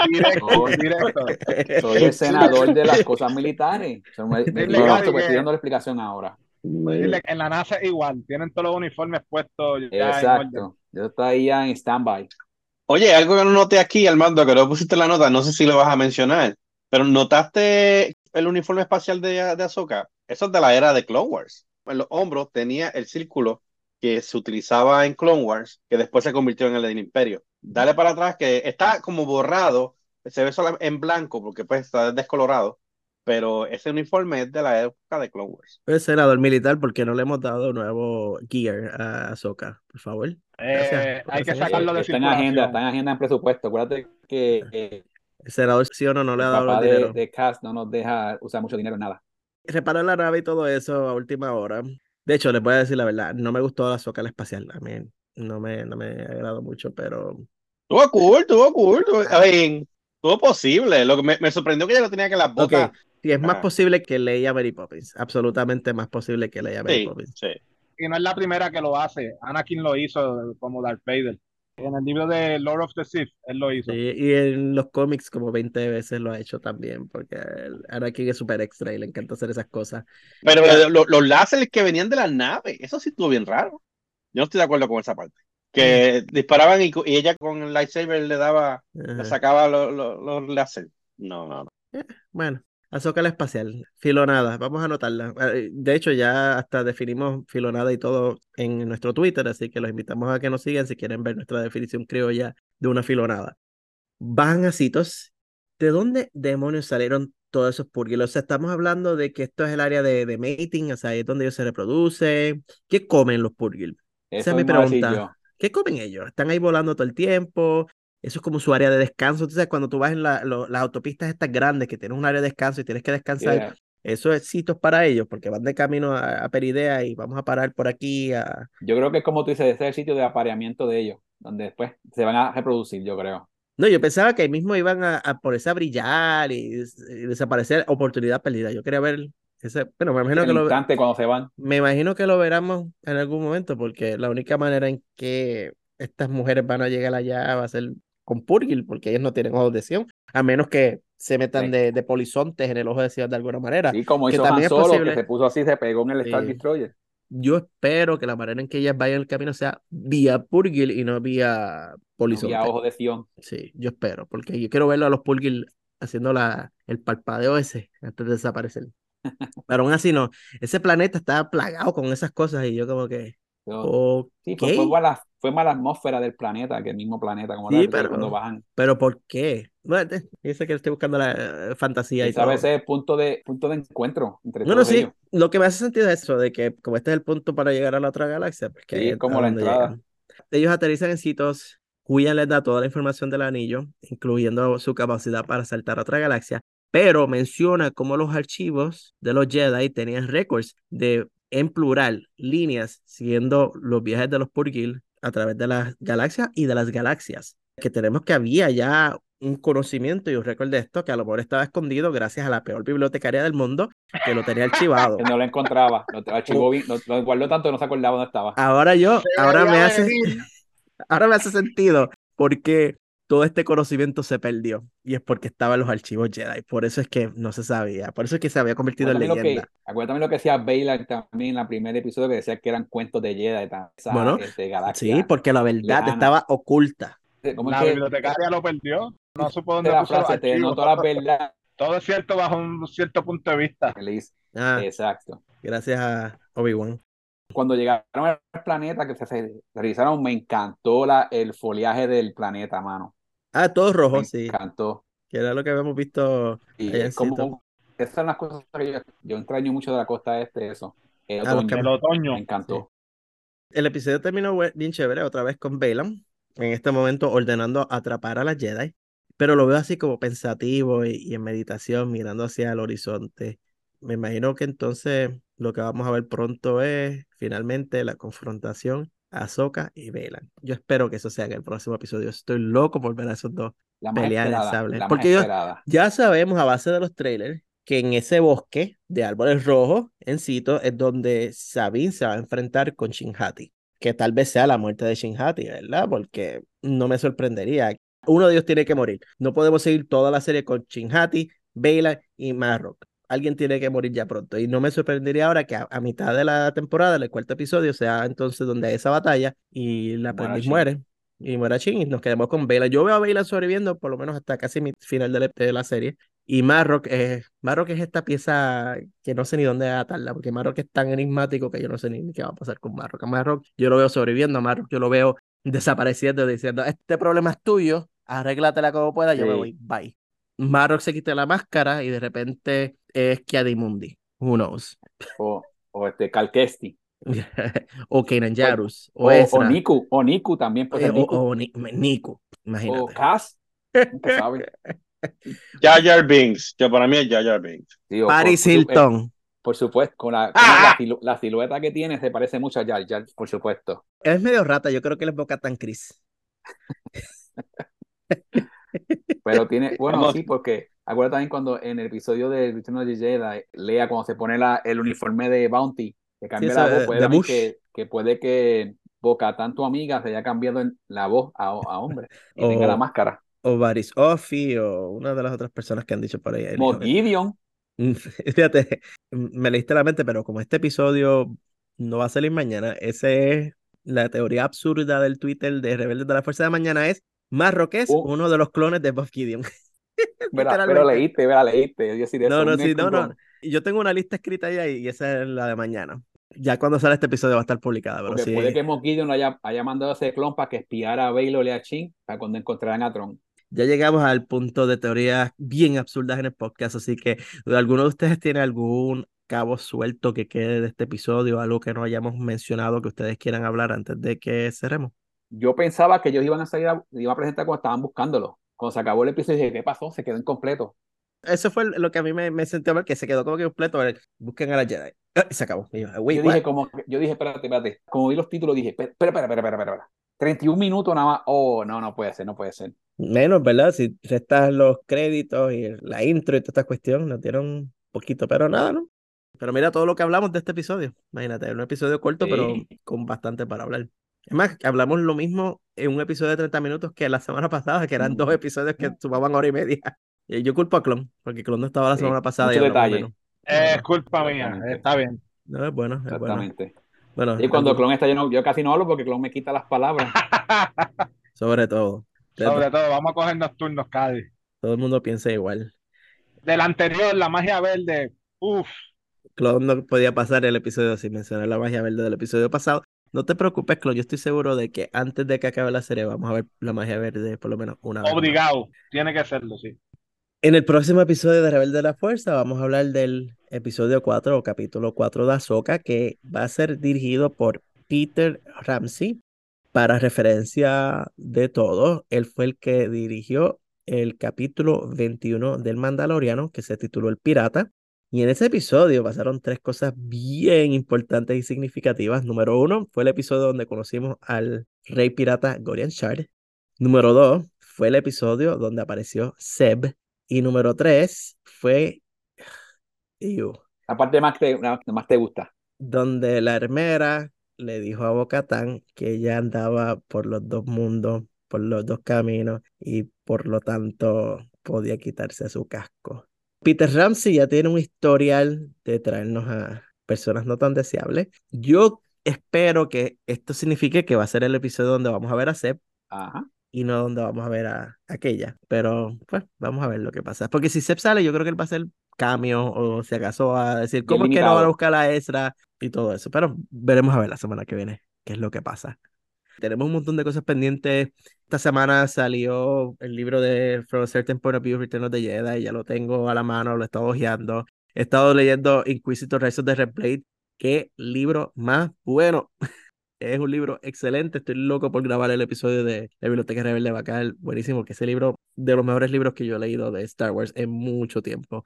Directo, directo. <laughs> Soy <laughs> el senador de las cosas militares. O sea, me, me- Gaby, estoy que- dando la explicación ahora. En la NASA es igual, tienen todos los uniformes puestos. Exacto. Yo estoy ahí ya en stand-by. Oye, algo que no noté aquí, Armando, que no pusiste la nota, no sé si lo vas a mencionar, pero ¿notaste el uniforme espacial de, de Ahsoka? Eso es de la era de Clone Wars. En los hombros tenía el círculo que se utilizaba en Clone Wars, que después se convirtió en el del Imperio. Dale para atrás, que está como borrado, se ve solo en blanco, porque pues está descolorado, pero ese uniforme es de la época de Clone Wars. El senador militar, porque no le hemos dado nuevo gear a Ahsoka? Por favor. Eh, hay que sacarlo de Está en agenda, está en agenda en presupuesto. Acuérdate que eh, El senador sí o no, no le ha el dado papá de, dinero. de Cass no nos deja usar mucho dinero en nada. Reparó la nave y todo eso a última hora. De hecho, les voy a decir la verdad, no me gustó la la espacial. A mí no me, no me agradó mucho, pero Estuvo cool, estuvo cool, estuvo, a ver, estuvo posible. Lo que me, me sorprendió que ella lo tenía que las botas. sí, es más posible que Leia Mary Poppins. Absolutamente más posible que Leia Mary Sí, Poppins. sí. Y no es la primera que lo hace. Anakin lo hizo como Darth Vader. En el libro de Lord of the Sith, él lo hizo. Sí, y en los cómics como 20 veces lo ha hecho también, porque Anakin es súper extra y le encanta hacer esas cosas. Pero eh, lo- los láseres que venían de las naves, eso sí estuvo bien raro. Yo no estoy de acuerdo con esa parte. Que disparaban y, y ella con el lightsaber le daba, le sacaba los, los, los láseres. No, no, no. Bueno, Ahsoka la espacial, filonada, vamos a anotarla. Eh, De hecho, ya hasta definimos filonada y todo en nuestro Twitter, así que los invitamos a que nos sigan si quieren ver nuestra definición criolla de una filonada. Bajan a citos. ¿De dónde demonios salieron todos esos purgils? O sea, estamos hablando de que esto es el área de, de mating, o sea, es donde ellos se reproducen. ¿Qué comen los purgils? Esa es mi pregunta. ¿Qué comen ellos? ¿Están ahí volando todo el tiempo? Eso es como su área de descanso. Entonces, cuando tú vas en la- lo- las autopistas estas grandes que tienes un área de descanso y tienes que descansar, Yeah. eso es sitios para ellos, porque van de camino a, a Peridea y vamos a parar por aquí. A... Yo creo que es como tú dices, ese es el sitio de apareamiento de ellos, donde después se van a reproducir, yo creo. No, yo pensaba que ahí mismo iban a, a ponerse a brillar y, y desaparecer. Oportunidad perdida. Yo quería ver ese. Bueno, me imagino En que el lo, cuando se van. me imagino que lo veremos en algún momento, porque la única manera en que estas mujeres van a llegar allá va a ser con Purgil, porque ellos no tienen ojos de Sion, a menos que se metan Sí. de, de polizontes en el ojo de Sion de alguna manera. Sí, como que hizo Han también es Solo, posible. que se puso así, se pegó en el Star Sí. Destroyer. yo espero que la manera en que ellas vayan el camino sea vía Purgil y no vía No Polizonte. había ojo de Sion. Sí, yo espero, porque yo quiero verlo a los Purgil haciendo la, el parpadeo ese antes de desaparecer. <laughs> Pero aún así no, ese planeta está plagado con esas cosas y yo como que, Ok, sí, fue, fue mala, fue mala atmósfera del planeta que el mismo planeta, como Sí, tal, pero- cuando bajan. pero ¿por qué? Bueno, yo sé que estoy buscando la eh, fantasía y Quizá a veces es punto de, punto de encuentro entre Bueno, todos sí, ellos. lo que me hace sentido es eso, de que como este es el punto para llegar a la otra galaxia, pues que Sí, es como la entrada. llegan. Ellos aterrizan en sitios, Huyan les da toda la información del anillo, incluyendo su capacidad para saltar a otra galaxia, pero menciona cómo los archivos de los Jedi tenían récords de, en plural, líneas siguiendo los viajes de los Purgil a través de las galaxias y de las galaxias. Que tenemos que había ya un conocimiento y un récord de esto que a lo mejor estaba escondido gracias a la peor bibliotecaria del mundo que lo tenía archivado. <laughs> Que no lo encontraba, lo archivó bien, lo, lo guardó tanto que no se acordaba dónde estaba. Ahora yo, ahora me hace, <laughs> ahora me hace sentido porque todo este conocimiento se perdió y es porque estaba en los archivos Jedi. Por eso es que no se sabía, por eso es que se había convertido en Acuérdate lo que, leyenda. acuérdate lo que decía Baylor también en el primer episodio que decía que eran cuentos de Jedi, esa, Bueno, este, galaxia. Sí, porque la verdad estaba oculta. ¿Cómo es La que bibliotecaria lo perdió. No supo de dónde la frase te archivos. denotó la verdad? Todo es cierto bajo un cierto punto de vista. Ah, Exacto. gracias a Obi-Wan. Cuando llegaron al planeta, que se, se revisaron, me encantó la, el foliaje del planeta, mano. Ah, todo Me rojo, sí, encantó. que era lo que habíamos visto Y es como, esas son las cosas que yo, yo extraño mucho de la costa este, eso. El Ah, otoño, El otoño. me encantó. El episodio terminó bien chévere, otra vez con Balaam, en este momento ordenando atrapar a las Jedi, pero lo veo así como pensativo y, y en meditación, mirando hacia el horizonte. Me imagino que entonces lo que vamos a ver pronto es finalmente la confrontación Ahsoka y Balaam. Yo espero que eso sea en el próximo episodio. Estoy loco por ver a esos dos. La Pelear en sable. Porque. Ya sabemos a base de los trailers que en ese bosque de árboles rojos, en Sito, es donde Sabine se va a enfrentar con Shinhati. Que tal vez sea la muerte de Shinhati, ¿verdad? Porque no me sorprendería. Uno de ellos tiene que morir. No podemos seguir toda la serie con Shinhati, Bela y Marrock. Alguien tiene que morir ya pronto. Y no me sorprendería ahora que a, a mitad de la temporada, el cuarto episodio, sea entonces donde hay esa batalla y la aprendiz muere. Y muera Shin y nos quedamos con Bela. Yo veo a Bela sobreviviendo por lo menos hasta casi mi final de la, de la serie. Y Marrock es, Marrock es esta pieza que no sé ni dónde atarla, porque Marrock es tan enigmático que yo no sé ni qué va a pasar con Marrock. A Marrock yo lo veo sobreviviendo, a Marrock yo lo veo desapareciendo, diciendo, este problema es tuyo, arréglatela como puedas, yo me Sí. voy, bye. Marrock se quita la máscara y de repente es Kiadimundi. Who knows? O, o este Calquesti. <laughs> o Kanan Jarus, o, O, Niku. O Niku también puede eh, o, Niku. o Ni- Nico, O imagínate. Cass. Sabe. <laughs> Jar Binks, que para mí es Jar Binks. Sí, o Paris por, su- eh, Hilton. por supuesto, con la, con ¡Ah! la, silu- la silueta que tiene se parece mucho a Jar Jar, por supuesto. Es medio rata, yo creo que él es Boca Tan Chris. <laughs> Pero tiene, bueno, Vamos. sí, porque acuérdate también cuando en el episodio de Return of the Jedi, Lea cuando se pone la, el uniforme de Bounty, que cambia eso, la voz, puede de que, que puede que Boca, tanto amiga, se haya cambiado en la voz a, a hombre y O- tenga la máscara. o Baris Offi o una de las otras personas que han dicho por ahí. que- Gideon, <laughs> Fíjate, me leíste la mente, pero como este episodio no va a salir mañana, esa es la teoría absurda del Twitter de Rebeldes de la Fuerza de Mañana es Marrock es Oh. uno de los clones de Buff Gideon. <laughs> pero leíste, leíste. Yo decir, No, no, sí, no, no. Yo tengo una lista escrita ahí y esa es la de mañana. Ya cuando sale este episodio va a estar publicada, pero sí. puede que Gideon haya, haya mandado ese clon para que espiara a Baylor y a Chin para cuando encontraran a Tron. Ya llegamos al punto de teorías bien absurdas en el podcast, así que ¿alguno de ustedes tiene algún cabo suelto que quede de este episodio, algo que no hayamos mencionado que ustedes quieran hablar antes de que cerremos? Yo pensaba que ellos iban a salir, a, iban a presentar cuando estaban buscándolo. Cuando se acabó el episodio, dije, ¿qué pasó? Se quedó incompleto. Eso fue lo que a mí me, me sentí mal, que se quedó como que completo. a ver, Busquen a la Jedi. Ah, se acabó. Yo, "Wait, yo dije, what?". como, yo dije, espérate, espérate. Como vi los títulos, dije, espera, espera, espera, espera, espera, espera. 31 minutos nada más. Oh, no, no puede ser, no puede ser. Menos, ¿verdad? Si restas los créditos y la intro y toda esta cuestión, nos dieron un poquito, pero nada, ¿no? Pero mira todo lo que hablamos de este episodio. Imagínate, un episodio corto, pero Sí. con bastante para hablar. Es más, hablamos lo mismo en un episodio de 30 minutos que la semana pasada, que eran dos episodios que sumaban hora y media. Y <laughs> yo culpo a Clon, porque Clon no estaba la Sí, semana pasada. y detalle. Es culpa mía. Está bien. no, es bueno, es bueno. Exactamente. Bueno, Y cuando algo- Clon está lleno, yo casi no hablo porque Clon me quita las palabras. <laughs> sobre todo. Sobre todo, vamos a coger nocturnos, Cádiz. Todo el mundo piensa igual. Del anterior, la magia verde, uff, Clon no podía pasar el episodio sin mencionar la magia verde del episodio pasado. No te preocupes, Clon, yo estoy seguro de que antes de que acabe la serie vamos a ver la magia verde por lo menos una vez. obligado, tiene que serlo, sí. En el próximo episodio de Rebelde de la Fuerza vamos a hablar del episodio 4 o capítulo 4 de Ahsoka que va a ser dirigido por Peter Ramsey. Para referencia de todo, él fue el que dirigió el capítulo 21 del Mandaloriano que se tituló El Pirata. Y en ese episodio pasaron tres cosas bien importantes y significativas. Número uno fue el episodio donde conocimos al rey pirata Gorian Shard. Número dos fue el episodio donde apareció Seb. Y número tres fue <sighs> Ew, La parte más que que más te gusta. donde la hermera le dijo a Bocatán que ella andaba por los dos mundos, por los dos caminos, y por lo tanto podía quitarse su casco. Peter Ramsey ya tiene un historial de traernos a personas no tan deseables. Yo espero que esto signifique que va a ser el episodio donde vamos a ver a Seb Ajá. y no donde vamos a ver a aquella. Pero pues vamos a ver lo que pasa. Porque si Seb sale, yo creo que él va a hacer cameo o si acaso va a decir Bien cómo es que no van a buscar a Ezra y todo eso. Pero veremos a ver la semana que viene qué es lo que pasa. Tenemos un montón de cosas pendientes. Esta semana salió el libro de From a Certain Point of View, Return of the Jedi. Ya lo tengo a la mano, lo he estado hojeando. He estado leyendo Inquisitor Rise of the Red Blade. Qué libro más bueno. <laughs> Es un libro excelente. Estoy loco por grabar el episodio de La Biblioteca Rebelde caer buenísimo, que ese libro de los mejores libros que yo he leído de Star Wars en mucho tiempo.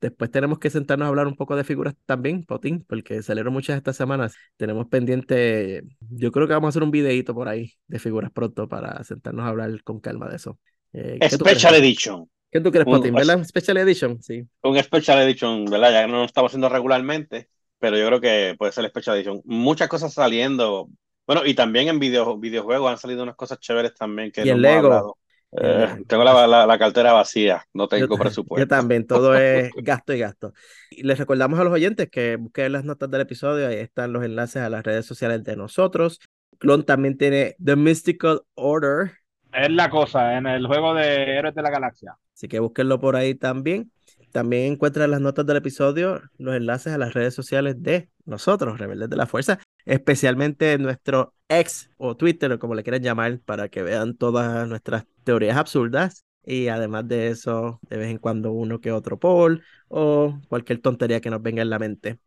Después tenemos que sentarnos a hablar un poco de figuras también, Potín, porque salieron muchas estas semanas. Tenemos pendiente, yo creo que vamos a hacer un videíto por ahí de figuras pronto para sentarnos a hablar con calma de eso. Eh. Special Edition. ¿Qué tú crees, Un- Potín? ¿Verdad? Special Edition, sí. Un Special Edition, ¿verdad? Ya no lo estamos haciendo regularmente, pero yo creo que puede ser Special Edition. Muchas cosas saliendo. Bueno, y también en video, videojuegos han salido unas cosas chéveres también que Y hemos Lego. Eh, tengo la, la- la cartera vacía, no tengo presupuesto. yo también, todo es <laughs> gasto y gasto. Y les recordamos a los oyentes que busquen las notas del episodio, ahí están los enlaces a las redes sociales de nosotros. Clon también tiene The Mystical Order, Es la cosa, en el juego de Héroes de la Galaxia. así que búsquenlo por ahí también. También encuentran las notas del episodio, los enlaces a las redes sociales de nosotros, Rebeldes de la Fuerza, especialmente nuestro ex o Twitter, o como le quieran llamar, para que vean todas nuestras teorías absurdas. Y además de eso, de vez en cuando uno que otro poll o cualquier tontería que nos venga en la mente.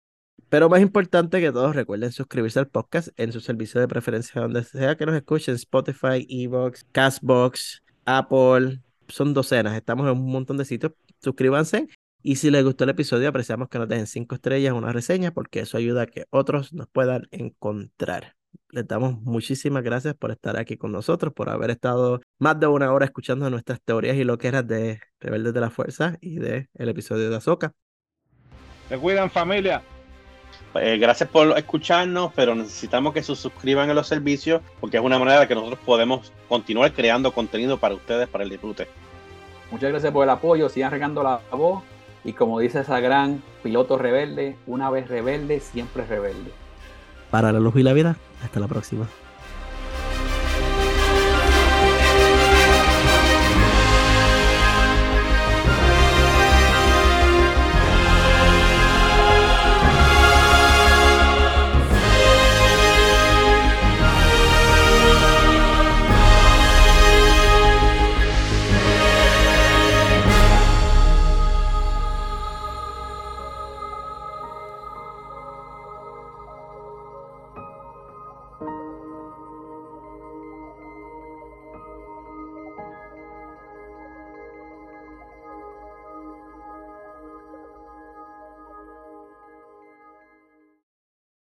Pero más importante que todo, recuerden suscribirse al podcast en su servicio de preferencia, donde sea que nos escuchen, Spotify, Evox, Castbox, Apple, son docenas, estamos en un montón de sitios, suscríbanse y si les gustó el episodio apreciamos que nos dejen cinco estrellas, una reseña, porque eso ayuda a que otros nos puedan encontrar. Les damos muchísimas gracias por estar aquí con nosotros, por haber estado más de una hora escuchando nuestras teorías y loqueras de Rebeldes de la Fuerza y de el episodio de Ahsoka. Se cuidan familia. Eh, gracias por escucharnos, pero necesitamos que se suscriban a los servicios porque es una manera que nosotros podemos continuar creando contenido para ustedes, para el disfrute. Muchas gracias por el apoyo. Sigan regando la voz. Y como dice esa gran piloto rebelde, una vez rebelde, siempre rebelde. Para la luz y la vida, hasta la próxima.